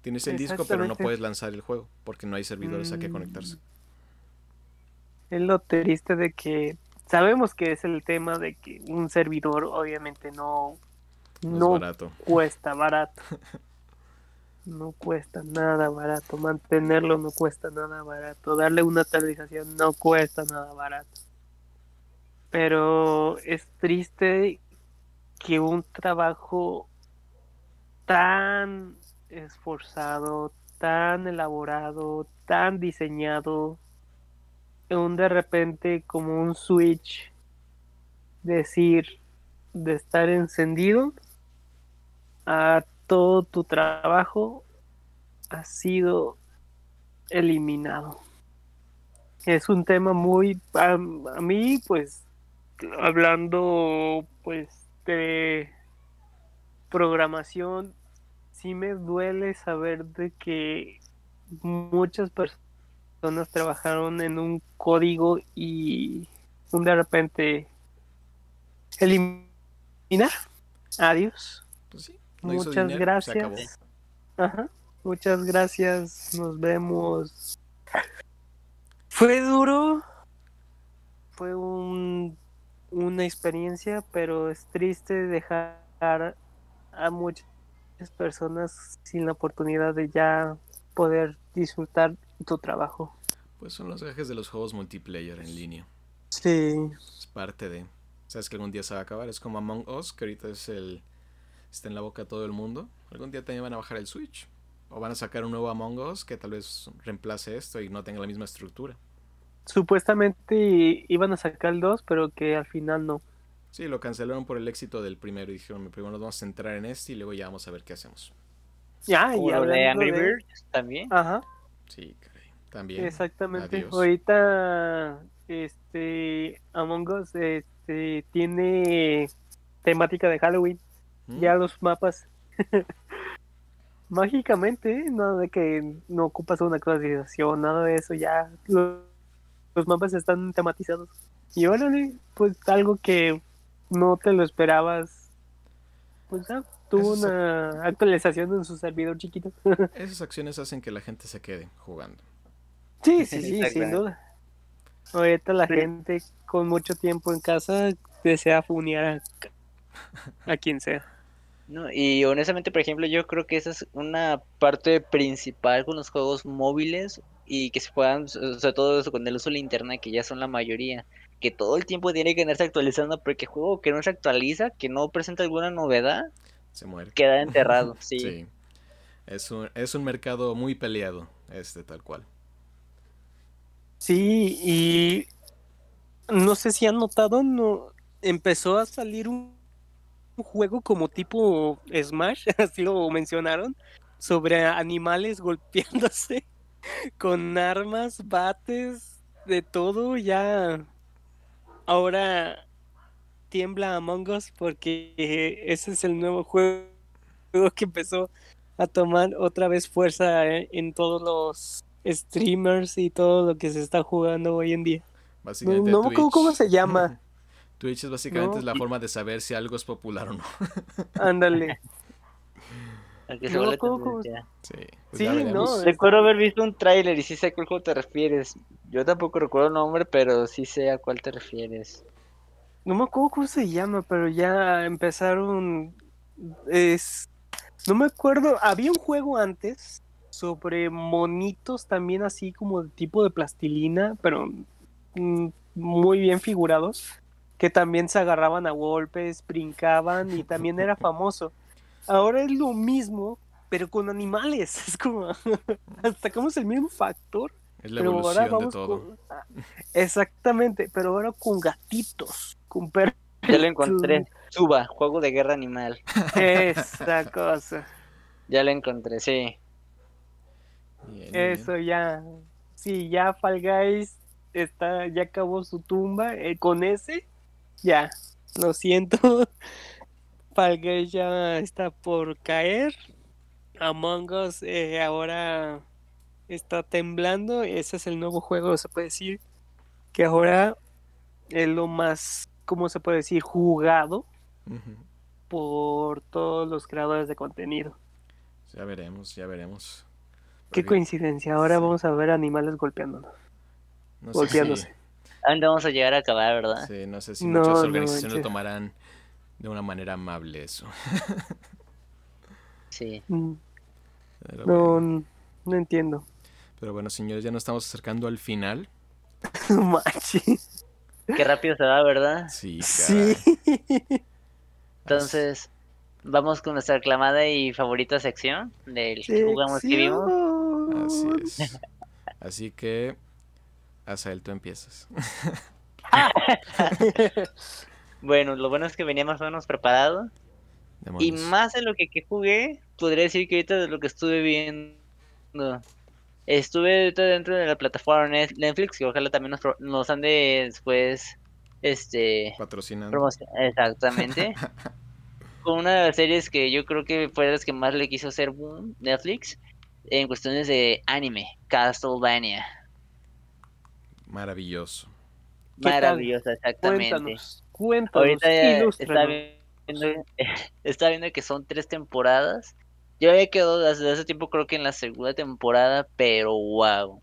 Tienes el disco, pero no puedes lanzar el juego porque no hay servidores a que Mm. conectarse. Es lo triste de que sabemos que es el tema de que un servidor obviamente no, No, barato. cuesta barato. No cuesta nada barato. Mantenerlo no cuesta nada barato. Darle una actualización no cuesta nada barato. Pero es triste que un trabajo tan esforzado, tan elaborado, tan diseñado, un de repente como un switch, decir, de estar encendido a todo tu trabajo ha sido eliminado. Es un tema muy, a, mí pues, hablando pues de programación, sí me duele saber de que muchas personas trabajaron en un código y de repente eliminar. Adiós. Pues sí, no hizo Muchas dinero, se acabó. gracias. Ajá. Muchas gracias. Nos vemos. Fue duro. Fue un, una experiencia, pero es triste dejar a muchas personas sin la oportunidad de ya poder disfrutar tu trabajo. Pues son los gajes de los juegos multiplayer en línea. Sí. Es parte de. Sabes que algún día se va a acabar. Es como Among Us, que ahorita es el. Está en la boca de todo el mundo. Algún día también van a bajar el Switch. O van a sacar un nuevo Among Us que tal vez reemplace esto y no tenga la misma estructura. Supuestamente iban a sacar el 2, pero que al final no. Sí, lo cancelaron por el éxito del primero y dijeron, primero nos vamos a centrar en este y luego ya vamos a ver qué hacemos. Ya, y Como lo hablando de Angry Birds también. Ajá. Sí, caray. También. Exactamente. Adiós. Ahorita, este, Among Us, este, tiene temática de Halloween. Mm, Ya los mapas. Mágicamente, ¿eh? nada de que no ocupas una actualización, nada de eso, ya los, los mapas están tematizados. Y órale, pues algo que no te lo esperabas. Pues ya, tuvo Eso es- una actualización en su servidor chiquito. Esas acciones hacen que la gente se quede jugando. Sí, sí, sí, sin duda. Ahorita la Sí. gente con mucho tiempo en casa desea funear a, a quien sea. No, y honestamente, por ejemplo, yo creo que esa es una parte principal con los juegos móviles y que se puedan, so- sobre todo eso con el uso del internet, que ya son la mayoría, que todo el tiempo tiene que andarse actualizando porque juego que no se actualiza, que no presenta alguna novedad, Se muere. queda enterrado, sí. Sí. Es un, es un mercado muy peleado, este tal cual. Sí, y no sé si han notado, no empezó a salir un, un juego como tipo Smash, así lo mencionaron, sobre animales golpeándose con armas, bates, de todo, ya ahora tiembla Among Us porque ese es el nuevo juego que empezó a tomar otra vez fuerza en, en todos los streamers y todo lo que se está jugando hoy en día. No, cómo se llama. Twitch es básicamente No. es la forma de saber si algo es popular o no. Ándale. que se. Sí, pues Sí, no, Recuerdo haber visto un tráiler y sí sé a cuál juego te refieres. Yo tampoco recuerdo el nombre, pero sí sé a cuál te refieres. No me acuerdo cómo se llama, pero ya empezaron es no me acuerdo, había un juego antes sobre monitos también así como de tipo de plastilina, pero mm, muy bien figurados, que también se agarraban a golpes, brincaban y también era famoso. Ahora es lo mismo, pero con animales. Es como sacamos el mismo factor. Es la pero ahora de vamos todo. con- ah, Exactamente, pero ahora con gatitos, con perros. Ya lo encontré. Suba, juego de guerra animal. Esa cosa. Ya lo encontré, sí. Bien, bien. Eso ya. Sí, ya Fall Guys está, ya acabó su tumba. eh, con ese, ya. Lo siento. Fall Guys ya está por caer. Among Us eh, ahora está temblando. Ese es el nuevo juego, se puede decir. Que ahora es lo más, ¿cómo se puede decir? Jugado por todos los creadores de contenido. Ya veremos, ya veremos. Qué coincidencia. Ahora sí. vamos a ver animales golpeándonos. no sé golpeándose. ¿A dónde vamos a llegar a acabar, verdad? sí, no sé si No, muchas no organizaciones lo tomarán de una manera amable eso. Sí. Mm, Pero No, bueno. no entiendo. Pero bueno, señores, ya nos estamos acercando al final. Manches. Qué rápido se va, ¿verdad? Sí, Sí. caray. Entonces, vamos con nuestra aclamada y favorita sección del que jugamos que vimos. Así es. Así que, Azael, tú empiezas. Bueno, lo bueno es que venía más o menos preparado. Y más de lo que, que jugué, podría decir que ahorita de lo que estuve viendo. Estuve ahorita dentro de la plataforma Net- Netflix, que ojalá también nos, nos ande después, este, Patrocinando. Exactamente. Con una de las series que yo creo que fue las que más le quiso hacer boom Netflix en cuestiones de anime, Castlevania. Maravilloso. Maravillosa, exactamente. Cuéntanos, cuéntanos, Ahorita está viendo, está viendo que son tres temporadas. Yo había quedado desde hace tiempo creo que en la segunda temporada, pero wow.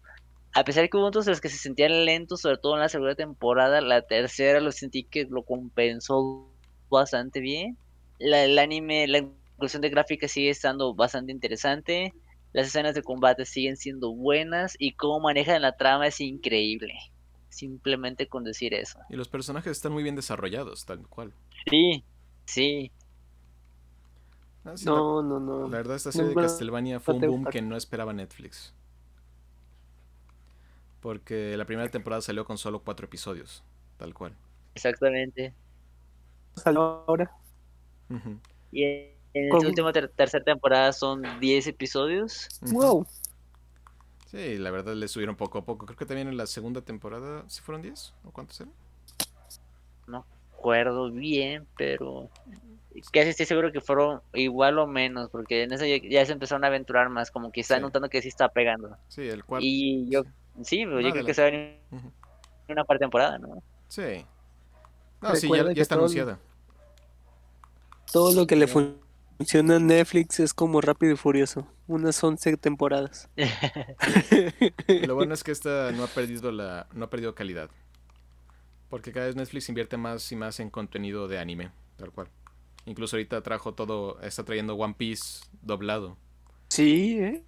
A pesar que hubo otros en los que se sentían lentos, sobre todo en la segunda temporada, la tercera lo sentí que lo compensó bastante bien. La, el anime, la inclusión de gráficas sigue estando bastante interesante. Las escenas de combate siguen siendo buenas y cómo manejan la trama es increíble. Simplemente con decir eso. Y los personajes están muy bien desarrollados, tal cual. Sí, sí. Ah, sí, No, no, no. la, verdad, esta serie de va- Castlevania fue un boom que no esperaba Netflix. Porque la primera temporada salió con solo cuatro episodios, tal cual. Exactamente. Ahora. Ujú, Y en en Con- esta última ter- tercera temporada son 10 episodios. Wow. Sí, la verdad le subieron poco a poco. Creo que también en la segunda temporada, ¿sí fueron 10? ¿O cuántos eran? No recuerdo bien, pero casi estoy seguro que fueron igual o menos, porque en eso ya, ya se empezaron a aventurar más, como que está Sí. notando que sí está pegando. Sí, el cuarto. Y yo, sí, pero yo creo que se va a venir Ujú. una parte temporada, ¿no? Sí. No, sí, ya, está todo- anunciada. Todo lo que le fun- funciona Netflix es como Rápido y Furioso. Unas 11 temporadas. Lo bueno es que esta no ha perdido la, no ha perdido calidad. Porque cada vez Netflix invierte más y más en contenido de anime, tal cual. Incluso ahorita trajo todo, está trayendo One Piece doblado. Sí, ¿eh?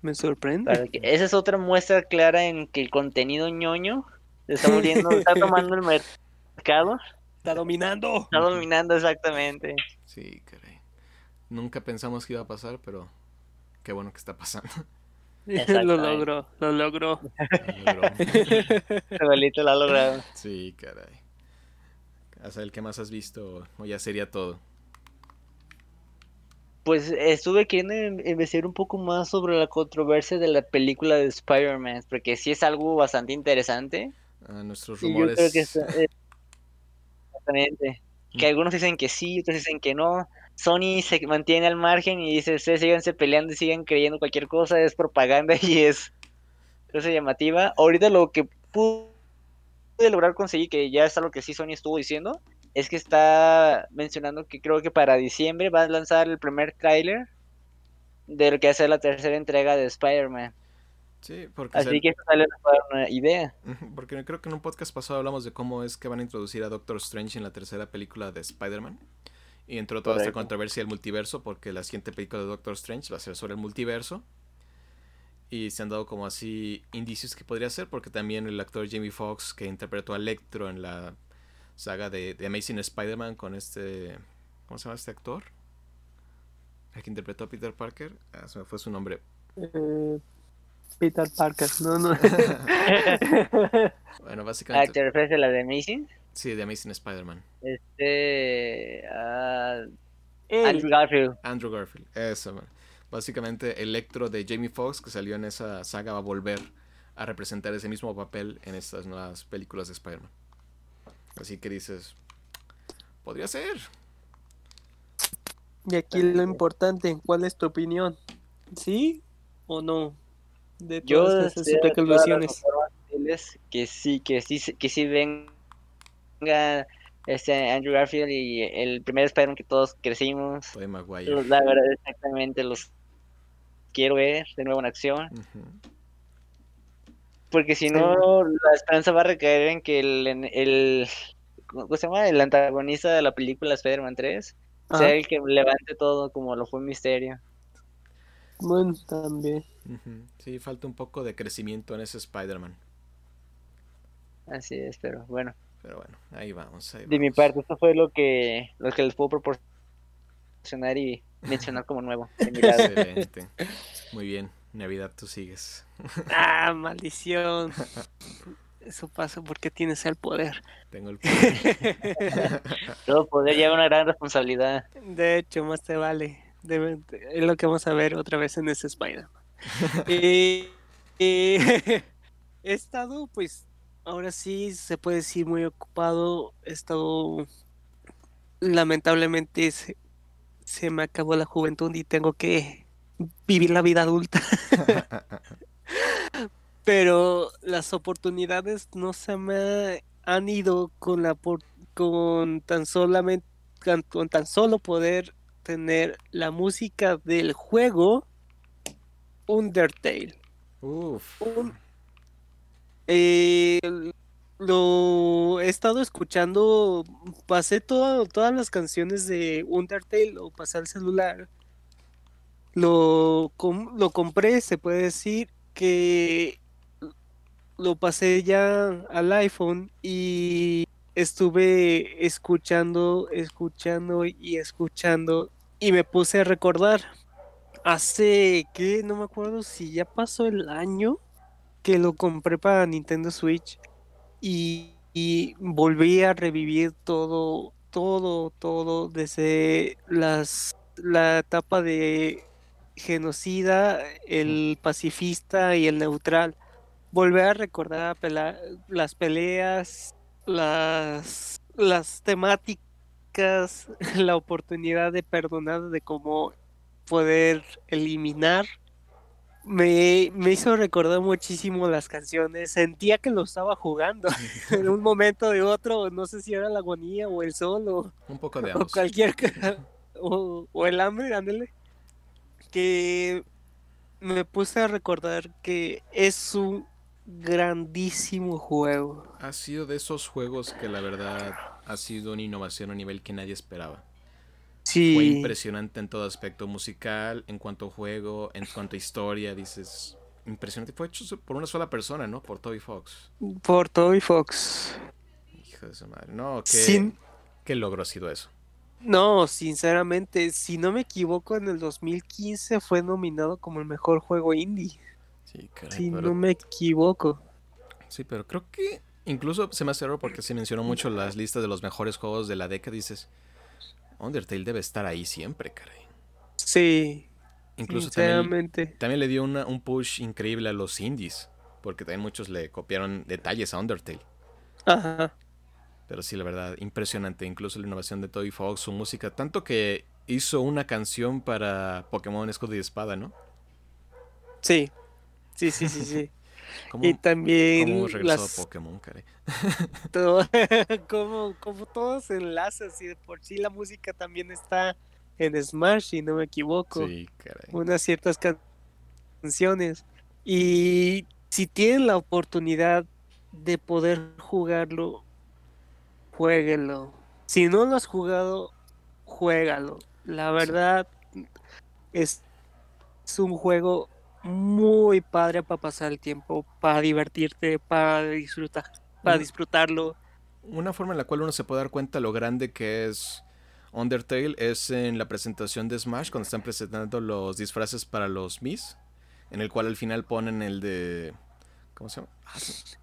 Me sorprende. Esa es otra muestra clara en que el contenido ñoño se está muriendo, está tomando el mercado, Está dominando. está dominando exactamente. Sí, caray. Nunca pensamos que iba a pasar, pero qué bueno que está pasando. lo logró, lo logró. Lo logró. Lo ha logrado. sí, caray. Hasta el que más has visto, o ya sería todo. Pues estuve queriendo in- investigar un poco más sobre la controversia de la película de Spider-Man, porque sí es algo bastante interesante. Ah, nuestros Y yo rumores. creo que está- eh, exactamente. Que algunos dicen que sí, otros dicen que no. Sony se mantiene al margen y dice, ustedes síganse peleando y sigan creyendo cualquier cosa, es propaganda y es cosa llamativa. Ahorita lo que pude lograr conseguir, que ya es algo que sí Sony estuvo diciendo, es que está mencionando que creo que para diciembre va a lanzar el primer tráiler de lo que va a ser la tercera entrega de Spider-Man. Sí, porque, Así se- que eso dar una idea. Porque creo que en un podcast pasado hablamos de cómo es que van a introducir a Doctor Strange en la tercera película de Spider-Man. Y entró toda esta controversia del multiverso porque la siguiente película de Doctor Strange va a ser sobre el multiverso. Y se han dado como así indicios que podría ser porque también el actor Jamie Foxx que interpretó a Electro en la saga de, de Amazing Spider-Man con este... ¿Cómo se llama este actor? El que interpretó a Peter Parker. Ah, se me fue su nombre. Eh, Peter Parker, no, no. Bueno, Ah, básicamente... ¿te refieres a la de Amazing? Sí, de Amazing Spider-Man. Este. ah, Andrew Garfield. Andrew Garfield. Eso, man. Básicamente, Electro de Jamie Foxx, que salió en esa saga, va a volver a representar ese mismo papel en estas nuevas películas de Spider-Man. Así que dices, podría ser. y aquí lo importante, ¿cuál es tu opinión? ¿Sí o no? De Yo todas esas posibles que sí, que sí, que sí venga este Andrew Garfield y el primer Spider-Man que todos crecimos. Tobey Maguire. La verdad, exactamente los quiero ver de nuevo en acción. Porque si no, la esperanza va a recaer en que el, en el, ¿cómo se llama? El antagonista de la película Spider-Man 3 Ajá, sea el que levante todo como lo fue Misterio. Bueno, también. Sí, falta un poco de crecimiento en ese Spider-Man. Así es, pero bueno. Pero bueno, ahí vamos. Ahí De mi parte, esto fue lo que, lo que les puedo proporcionar y mencionar como nuevo. de mi lado. Excelente. Muy bien. Navidad, tú sigues. Ah, maldición. Eso pasa porque tienes el poder. Tengo el poder. Todo poder lleva una gran responsabilidad. De hecho, más te vale. Es lo que vamos a ver otra vez en ese Spider-Man. Eh, eh, he estado, pues, ahora sí se puede decir muy ocupado. He estado, lamentablemente, se, se me acabó la juventud y tengo que vivir la vida adulta. Pero las oportunidades no se me han ido con la por- con tan solamente con tan solo poder tener la música del juego Undertale. Uf. Un- eh, lo he estado escuchando, pasé todo- todas las canciones de Undertale, lo pasé al celular, lo, com- lo compré, se puede decir que lo pasé ya al iPhone y estuve escuchando, escuchando y escuchando y me puse a recordar hace que no me acuerdo si ya pasó el año que lo compré para Nintendo Switch y, volví a revivir todo, todo, todo desde las la etapa de genocida, el pacifista y el neutral. Volver a recordar las peleas, las, las temáticas, la oportunidad de perdonar, de cómo poder eliminar. Me, me hizo recordar muchísimo las canciones. Sentía que lo estaba jugando en un momento de otro. No sé si era la agonía o el sol o, Un poco de o cualquier o, o el hambre, ándele. Que me puse a recordar que es un grandísimo juego. Ha sido de esos juegos que la verdad ha sido una innovación a nivel que nadie esperaba. Fue Sí, impresionante en todo aspecto musical, en cuanto a juego, en cuanto a historia, dices, impresionante. Fue hecho por una sola persona, ¿no? Por Toby Fox. por Toby Fox. Hijo de su madre. No, qué, Sin- qué logro ha sido eso. No, sinceramente, si no me equivoco, en el 2015 fue nominado como el mejor juego indie. Sí, caray, Si pero, no me equivoco. sí, pero creo que incluso se me hace raro porque se mencionó mucho las listas de los mejores juegos de la década. Dices, Undertale debe estar ahí siempre, caray. Sí, Incluso también, también le dio una- un push increíble a los indies, porque también muchos le copiaron detalles a Undertale. Ajá. Pero sí, la verdad, impresionante. Incluso la innovación de Toby Fox, su música. Tanto que hizo una canción para Pokémon Escudo y Espada, ¿no? Sí, sí, sí, sí, sí. ¿Cómo, Y también cómo las, a Pokémon, caray? todo- como, como todo se enlaza, si de por sí la música también está en Smash, si no me equivoco. Sí, caray. unas ciertas can- canciones. Y si tienen la oportunidad de poder jugarlo, jueguenlo. Si no lo has jugado, juégalo. La verdad es, es un juego muy padre para pasar el tiempo, para divertirte, para disfrutar, para disfrutarlo. Una forma en la cual uno se puede dar cuenta lo grande que es Undertale es en la presentación de Smash, cuando están presentando los disfraces para los Mis, en el cual al final ponen el de... ¿Cómo se llama? Ah, se-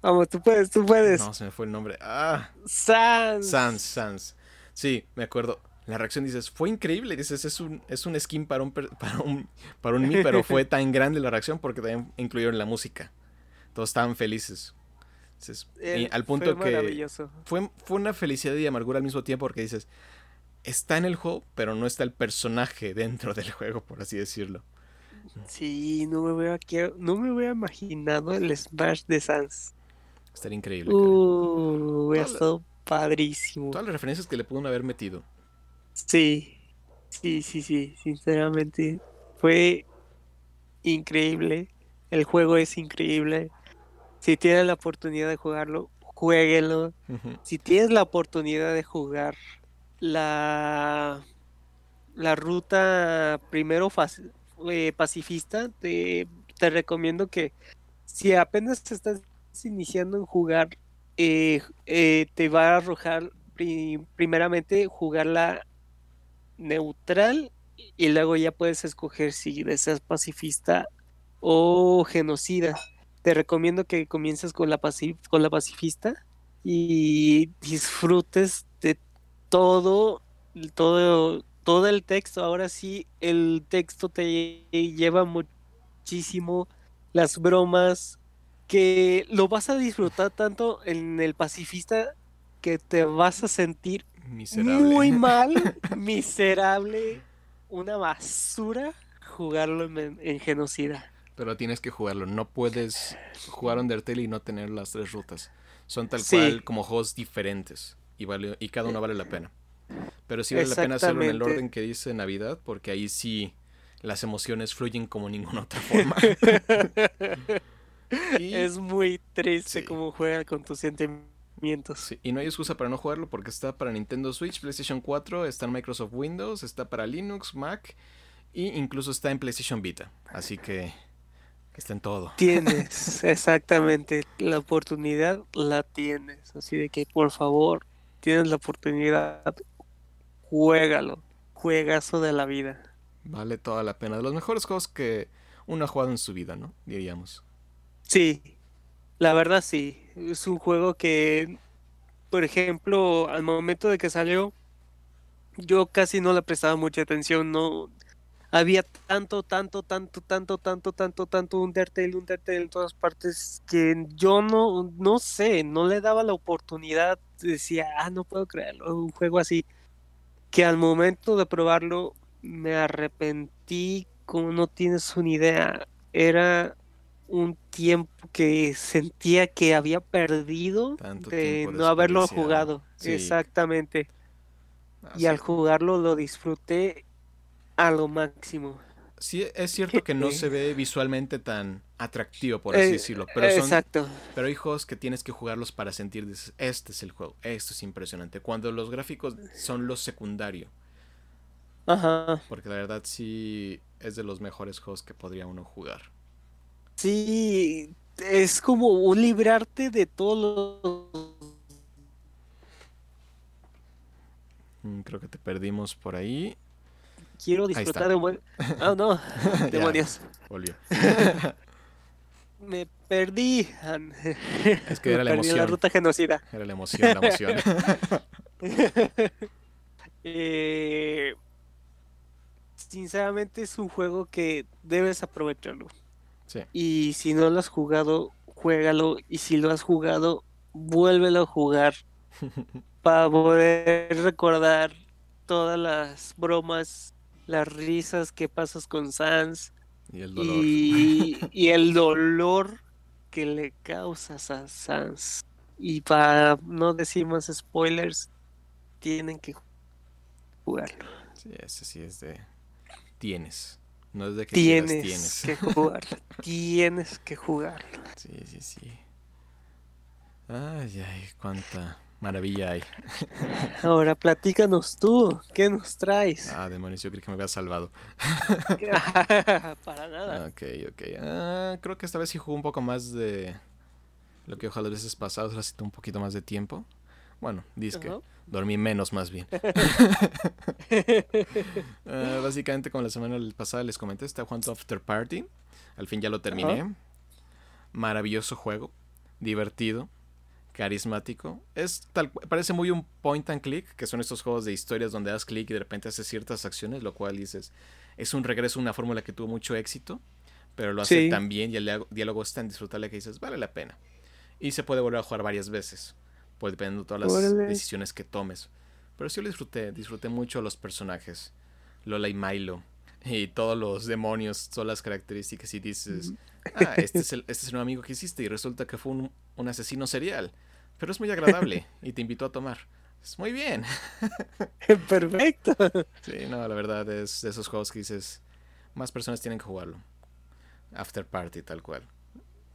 Vamos, tú puedes, tú puedes. no, se me fue el nombre. Ah, Sans. Sans, Sans. Sí, me acuerdo. La reacción dices, fue increíble. Dices, es un, es un skin para un, para un, para un Mi, pero fue tan grande la reacción porque también incluyeron la música. Todos estaban felices. Dices, y Eh, al fue punto que maravilloso. fue, fue una felicidad y amargura al mismo tiempo porque dices, está en el juego, pero no está el personaje dentro del juego, por así decirlo. Sí, no me hubiera, no me hubiera imaginado el Smash de Sans. Estaría increíble. Uh, hubiera estado padrísimo. Todas las referencias que le pudieron haber metido. Sí, sí, sí, sí, sinceramente fue increíble. El juego es increíble. Si tienes la oportunidad de jugarlo, jueguelo. Ujú. Si tienes la oportunidad de jugar la, la ruta primero eh, pacifista, te, te recomiendo que si apenas te estás iniciando en jugar, eh, eh, te va a arrojar pri- primeramente jugar la neutral y luego ya puedes escoger si deseas pacifista o genocida. Te recomiendo que comiences con la, con la pacifista y disfrutes de todo, todo, todo el texto. Ahora sí, el texto te lleva muchísimo las bromas, que lo vas a disfrutar tanto en el pacifista que te vas a sentir Miserable. muy mal, miserable, una basura jugarlo en, en genocida. Pero tienes que jugarlo. No puedes jugar Undertale y no tener las tres rutas. Son tal Sí. cual como juegos diferentes. Y, vale, y cada uno vale la pena. Pero sí vale la pena hacerlo en el orden que dice Navidad. Porque ahí sí las emociones fluyen como ninguna otra forma. Y- Es muy triste Sí. cómo juega con tus sentimientos. Sí, y no hay excusa para no jugarlo porque está para Nintendo Switch, PlayStation 4, está en Microsoft Windows, está para Linux, Mac e incluso está en PlayStation Vita. Así que está en todo. Tienes, exactamente, la oportunidad la tienes. Así de que por favor, tienes la oportunidad, juégalo. Juegazo de la vida. Vale toda la pena. De los mejores juegos que uno ha jugado en su vida, ¿no? Diríamos. Sí, la verdad sí. Es un juego que, por ejemplo, al momento de que salió, yo casi no le prestaba mucha atención, no había tanto, tanto, tanto, tanto, tanto, tanto, tanto Undertale, Undertale en todas partes que yo no, no sé, no le daba la oportunidad, decía, ah, no puedo creerlo, un juego así, que al momento de probarlo me arrepentí como no tienes una idea, era un tiempo que sentía que había perdido Tanto de no haberlo jugado, Sí. exactamente. Y Así- al jugarlo lo disfruté a lo máximo. Sí, es cierto que no se ve visualmente tan atractivo, por así Eh, decirlo. Pero, son, Exacto. pero hay juegos que tienes que jugarlos para sentir, dices, este es el juego, esto es impresionante. Cuando los gráficos son lo secundario. Ajá. Porque la verdad sí es de los mejores juegos que podría uno jugar. Sí, es como un librarte de todos los... Mm, Creo que te perdimos por ahí. Quiero disfrutar de un buen... Ah, no, demonios. volvió. Me perdí. Es que era la en la emoción. ruta genocida. Era la emoción, la emoción. Eh, sinceramente es un juego que debes aprovecharlo. Sí. Y si no lo has jugado, juégalo. Y si lo has jugado, vuélvelo a jugar. Para poder recordar todas las bromas, las risas que pasas con Sans Y el dolor. y, y el dolor que le causas a Sans. Y para no decir más spoilers, tienen que jugarlo. Sí, ese sí es de... Tienes. No es de que Tienes, quieras, tienes. que jugarlo. tienes que jugarlo. Sí, sí, sí. Ay, ay, cuánta maravilla hay. Ahora platícanos tú, ¿qué nos traes? Ah, demonios, yo creí que me había salvado. Para nada. Ok, ok. Ah, creo que esta vez sí jugó un poco más de lo que ojalá las veces pasadas, necesito un poquito más de tiempo. Bueno, dice que dormí menos más bien. Ah, básicamente, como la semana pasada les comenté, está jugando After Party. Al fin ya lo terminé. Maravilloso juego, divertido carismático. Es tal, parece muy un point and click, que son estos juegos de historias donde das clic y de repente haces ciertas acciones, lo cual dices, es un regreso a una fórmula que tuvo mucho éxito, pero lo hace tan bien y el diálogo es tan disfrutable que dices, vale la pena. Y se puede volver a jugar varias veces, pues dependiendo de todas las decisiones que tomes. Pero sí lo disfruté, disfruté mucho los personajes, Lola y Milo, y todos los demonios, todas las características, y dices, ah, este es el, este es amigo que hiciste, y resulta que fue un, un asesino serial, pero es muy agradable y te invitó a tomar. Es muy bien. Perfecto. Sí, no, la verdad es de esos juegos que dices, más personas tienen que jugarlo. After Party, tal cual.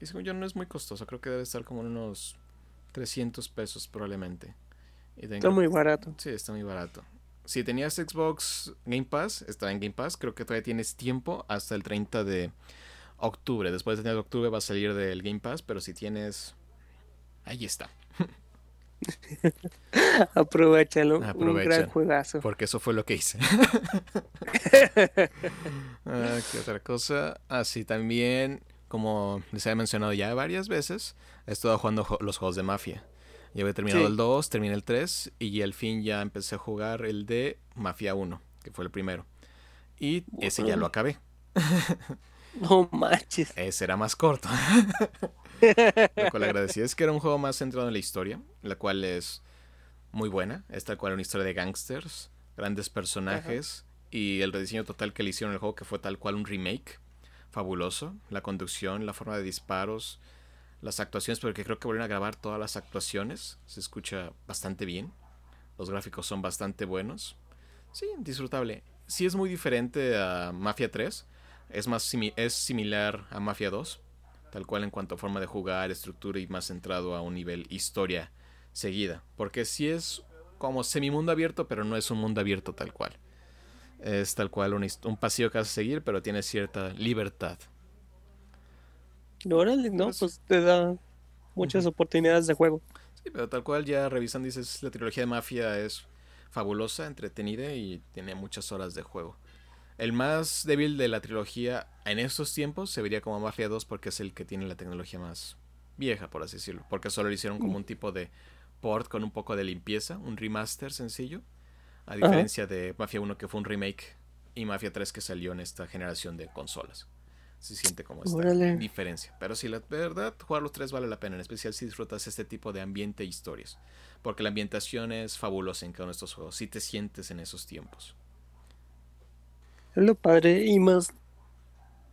Y según yo no es muy costoso, creo que debe estar como unos 300 pesos probablemente. Está muy barato. Sí, está muy barato. Si tenías Xbox Game Pass, está en Game Pass, creo que todavía tienes tiempo hasta el 30 de octubre. Después de octubre va a salir del Game Pass, pero si tienes Ahí está. Aprovechalo. Un gran juegazo. Porque eso fue lo que hice. ah, ¿Qué otra cosa? Así ah, también, como les he mencionado ya varias veces, he estado jugando los juegos de mafia. Ya había terminado el 2, terminé el 3 y al fin ya empecé a jugar el de Mafia 1, que fue el primero. Y ese ya lo acabé. No manches. Ese era más corto. Lo cual agradecí. Es que era un juego más centrado en la historia, la cual es muy buena. Es tal cual una historia de gangsters, grandes personajes y el rediseño total que le hicieron al juego, que fue tal cual un remake. Fabuloso. La conducción, la forma de disparos, las actuaciones, porque creo que volvieron a grabar todas las actuaciones. Se escucha bastante bien. Los gráficos son bastante buenos. Sí, disfrutable. Sí es muy diferente a Mafia 3. Es, más es similar a Mafia 2 tal cual en cuanto a forma de jugar, estructura y más centrado a un nivel historia seguida. Porque si es como semi-mundo abierto, pero no es un mundo abierto tal cual. Es tal cual un, un pasillo que vas a seguir, pero tiene cierta libertad. Órale, no, pues, pues te da muchas oportunidades de juego. Sí, pero tal cual ya revisando dices, la trilogía de Mafia es fabulosa, entretenida y tiene muchas horas de juego. El más débil de la trilogía en estos tiempos se vería como Mafia 2 porque es el que tiene la tecnología más vieja, por así decirlo. Porque solo le hicieron como un tipo de port con un poco de limpieza, un remaster sencillo. A diferencia de Mafia 1 que fue un remake y Mafia 3 que salió en esta generación de consolas. Se siente como esta diferencia. Pero si la verdad, jugar los tres vale la pena, en especial si disfrutas este tipo de ambiente e historias. Porque la ambientación es fabulosa en cada uno de estos juegos. Si te sientes en esos tiempos. Es lo padre y más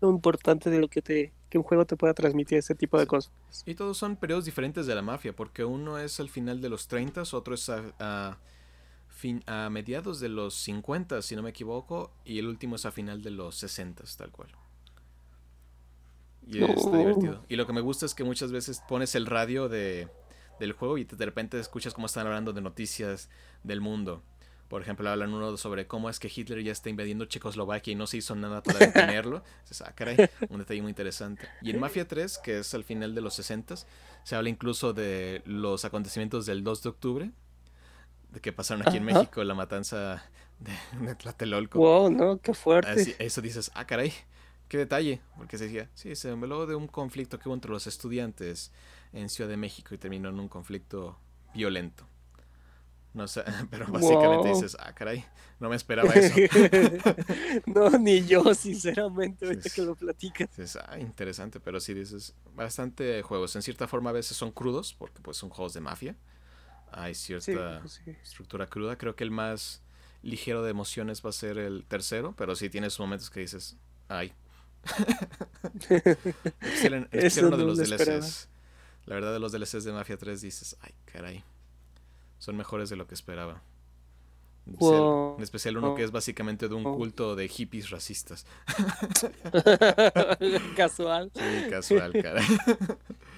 lo importante de lo que te que un juego te pueda transmitir ese tipo de cosas. Y todos son periodos diferentes de la mafia, porque uno es al final de los 30, otro es a, fin, a mediados de los 50, si no me equivoco, y el último es a final de los 60, tal cual. Y está divertido. Y lo que me gusta es que muchas veces pones el radio de, del juego y de repente escuchas cómo están hablando de noticias del mundo. Por ejemplo, hablan uno sobre cómo es que Hitler ya está invadiendo Checoslovaquia y no se hizo nada para detenerlo. ah, caray, un detalle muy interesante. Y en Mafia 3, que es al final de los 60, se habla incluso de los acontecimientos del 2 de octubre, que pasaron aquí en México, la matanza de, Tlatelolco. Wow, no, qué fuerte. eso dices, ah, caray, qué detalle. Porque se decía, sí, se habló de un conflicto que hubo entre los estudiantes en Ciudad de México y terminó en un conflicto violento. No sé, pero básicamente dices, ah, caray, no me esperaba eso. no, ni yo, sinceramente, ahorita que lo platicas. Dices, ah, interesante, pero sí dices, bastante juegos. En cierta forma a veces son crudos, porque pues son juegos de mafia. Hay cierta pues estructura cruda. Creo que el más ligero de emociones va a ser el tercero, pero sí tienes momentos que dices, ay. es uno de los DLCs. La verdad de los DLCs de Mafia 3 dices, ay, caray son mejores de lo que esperaba. En especial, uno que es básicamente de un culto de hippies racistas. casual. Sí, casual, cara.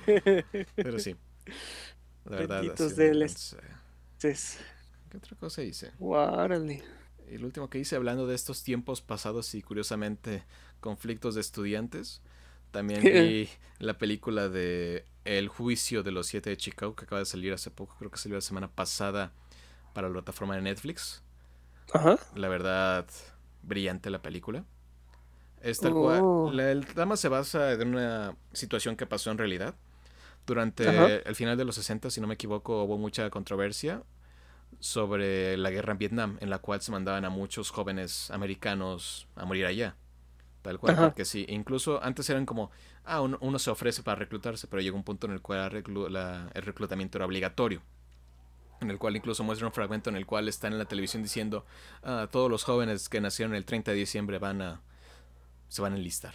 Pero sí. La verdad, ¿Qué otra cosa hice? Guárale. El último que hice hablando de estos tiempos pasados y curiosamente conflictos de estudiantes. También vi la película de El juicio de los siete de Chicago que acaba de salir hace poco, creo que salió la semana pasada para la plataforma de Netflix. Ajá. La verdad, brillante la película. Es tal cual. Oh. La, el drama se basa en una situación que pasó en realidad. Durante Ajá. el final de los 60, si no me equivoco, hubo mucha controversia sobre la guerra en Vietnam, en la cual se mandaban a muchos jóvenes americanos a morir allá. Tal cual, Ajá. porque sí, incluso antes eran como, ah, uno, uno se ofrece para reclutarse, pero llegó un punto en el cual la reclu- la- el reclutamiento era obligatorio. En el cual incluso muestra un fragmento en el cual están en la televisión diciendo, ah, todos los jóvenes que nacieron el 30 de diciembre van a, se van a enlistar.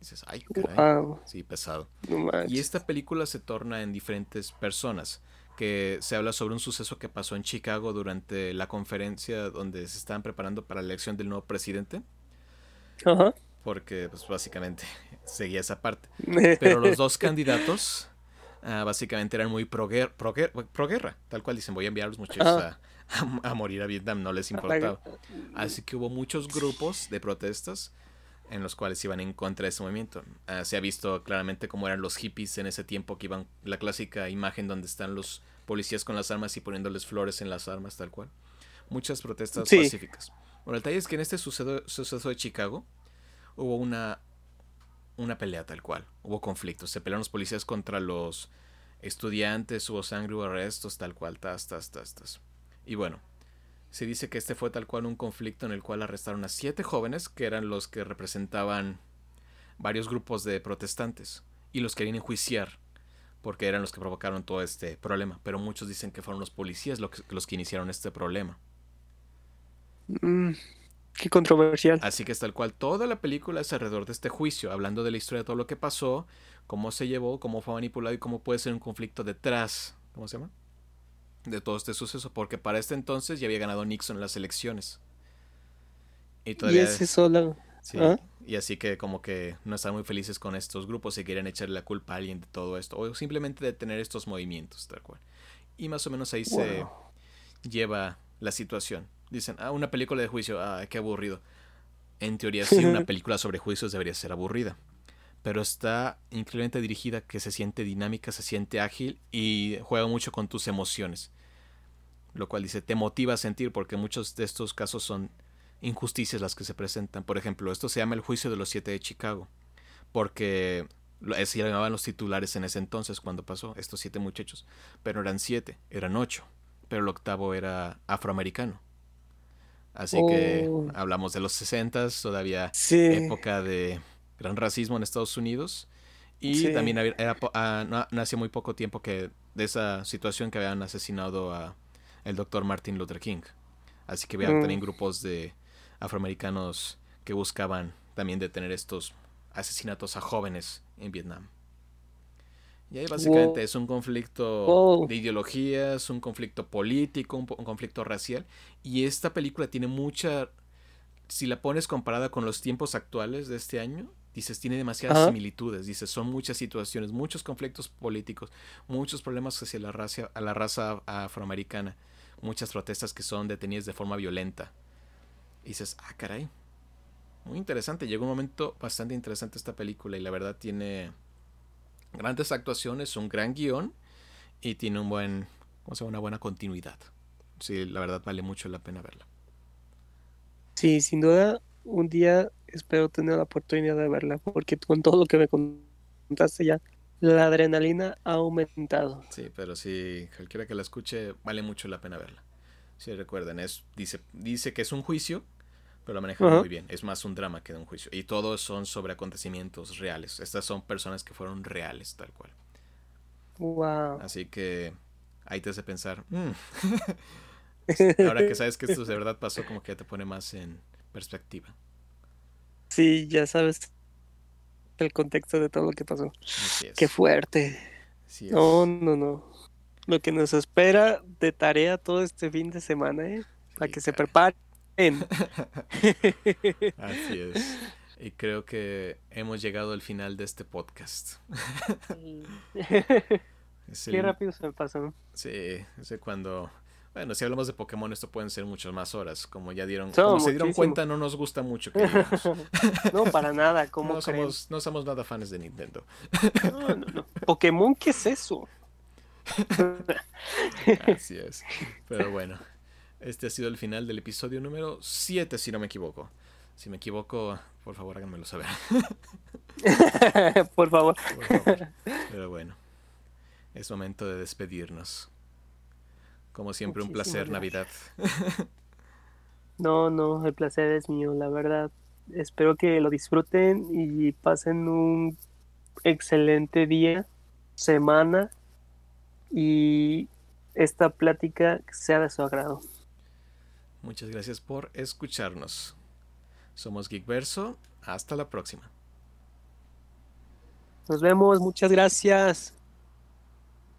Dices, ay, caray. Wow. Sí, pesado. No. Y esta película se torna en diferentes personas, que se habla sobre un suceso que pasó en Chicago durante la conferencia donde se estaban preparando para la elección del nuevo presidente, Ajá. porque pues básicamente seguía esa parte. Pero los dos candidatos ah, básicamente eran muy pro, guer- pro guer- pro guerra, tal cual dicen, voy a enviar a los muchachos Ah. a, a morir a Vietnam, no les importaba. Así que hubo muchos grupos de protestas en los cuales iban en contra de ese movimiento. Ah, se ha visto claramente cómo eran los hippies en ese tiempo que iban la clásica imagen donde están los policías con las armas y poniéndoles flores en las armas, tal cual. Muchas protestas Sí. pacíficas. Bueno, el detalle es que en este suceso, suceso de Chicago hubo una, una pelea tal cual. Hubo conflictos. Se pelearon los policías contra los estudiantes, hubo sangre, hubo arrestos, tal cual, tas, tas, tas, tas. Y bueno, se dice que este fue tal cual un conflicto en el cual arrestaron a siete jóvenes que eran los que representaban varios grupos de protestantes y los querían enjuiciar porque eran los que provocaron todo este problema. Pero muchos dicen que fueron los policías los que, los que iniciaron este problema. Mm, qué controversial. Así que es tal cual toda la película es alrededor de este juicio, hablando de la historia de todo lo que pasó, cómo se llevó, cómo fue manipulado y cómo puede ser un conflicto detrás, ¿cómo se llama? De todo este suceso, porque para este entonces ya había ganado Nixon en las elecciones. Y Y todavía... ese solo. Sí, ¿Ah? y así que como que no están muy felices con estos grupos y quieren echarle la culpa a alguien de todo esto, o simplemente detener estos movimientos, tal cual. Y más o menos ahí se lleva la situación. Dicen, ah, una película de juicio, ah, qué aburrido. En teoría sí, una película sobre juicios debería ser aburrida. Pero está increíblemente dirigida, que se siente dinámica, se siente ágil y juega mucho con tus emociones. Lo cual dice, te motiva a sentir porque muchos de estos casos son injusticias las que se presentan. Por ejemplo, esto se llama el juicio de los siete de Chicago. Porque así le llamaban los titulares en ese entonces cuando pasó, estos siete muchachos. Pero eran siete, eran ocho. Pero el octavo era afroamericano. Así que Oh. hablamos de los sesentas, todavía Sí. época de gran racismo en Estados Unidos. Y Sí. también era, po- ah, no, no hacía muy poco tiempo que de esa situación que habían asesinado a el doctor Martin Luther King. Así que había Mm. también grupos de afroamericanos que buscaban también detener estos asesinatos a jóvenes en Vietnam. Y ahí básicamente Wow. es un conflicto Wow. de ideologías, un conflicto político, un, un conflicto racial. Y esta película tiene mucha... Si la pones comparada con los tiempos actuales de este año, dices, tiene demasiadas similitudes. Dices, son muchas situaciones, muchos conflictos políticos, muchos problemas hacia la raza, a la raza afroamericana, muchas protestas que son detenidas de forma violenta. Y dices, ah, caray. Muy interesante. Llegó un momento bastante interesante esta película y la verdad tiene grandes actuaciones, un gran guion y tiene un buen, ¿cómo se llama? Una buena continuidad. Sí, la verdad vale mucho la pena verla. Sí, sin duda, un día espero tener la oportunidad de verla, porque con todo lo que me contaste ya, la adrenalina ha aumentado. Sí, pero si cualquiera que la escuche, vale mucho la pena verla. Si recuerden, es, dice, dice que es un juicio, pero lo maneja muy bien. Es más un drama que de un juicio. Y todos son sobre acontecimientos reales. Estas son personas que fueron reales, tal cual. Wow. Así que ahí te hace pensar, "Mm". ahora que sabes que esto de verdad pasó, como que ya te pone más en perspectiva. Sí, ya sabes el contexto de todo lo que pasó. Así es. Qué fuerte. Así es. No, no, no. Lo que nos espera de tarea todo este fin de semana, ¿eh? Para Sí, que se preparen. Así es. Y creo que hemos llegado al final de este podcast. Es Qué rápido se me pasó. Sí, ese cuando Bueno, si hablamos de Pokémon, esto pueden ser muchas más horas. Como ya dieron, como se dieron cuenta, no nos gusta mucho que digamos. no, para nada, ¿cómo no, creen? somos, no somos nada fans de Nintendo. No, no, no. Pokémon, ¿qué es eso? Así es. Pero bueno, este ha sido el final del episodio número 7, si no me equivoco. Si me equivoco, por favor háganmelo saber. Por favor. Por favor. Pero bueno, es momento de despedirnos. Como siempre, un placer, Navidad. No, no, el placer es mío, la verdad. Espero que lo disfruten y pasen un excelente día, semana y esta plática sea de su agrado. Muchas gracias por escucharnos. Somos Geekverso. Hasta la próxima. Nos vemos, muchas gracias.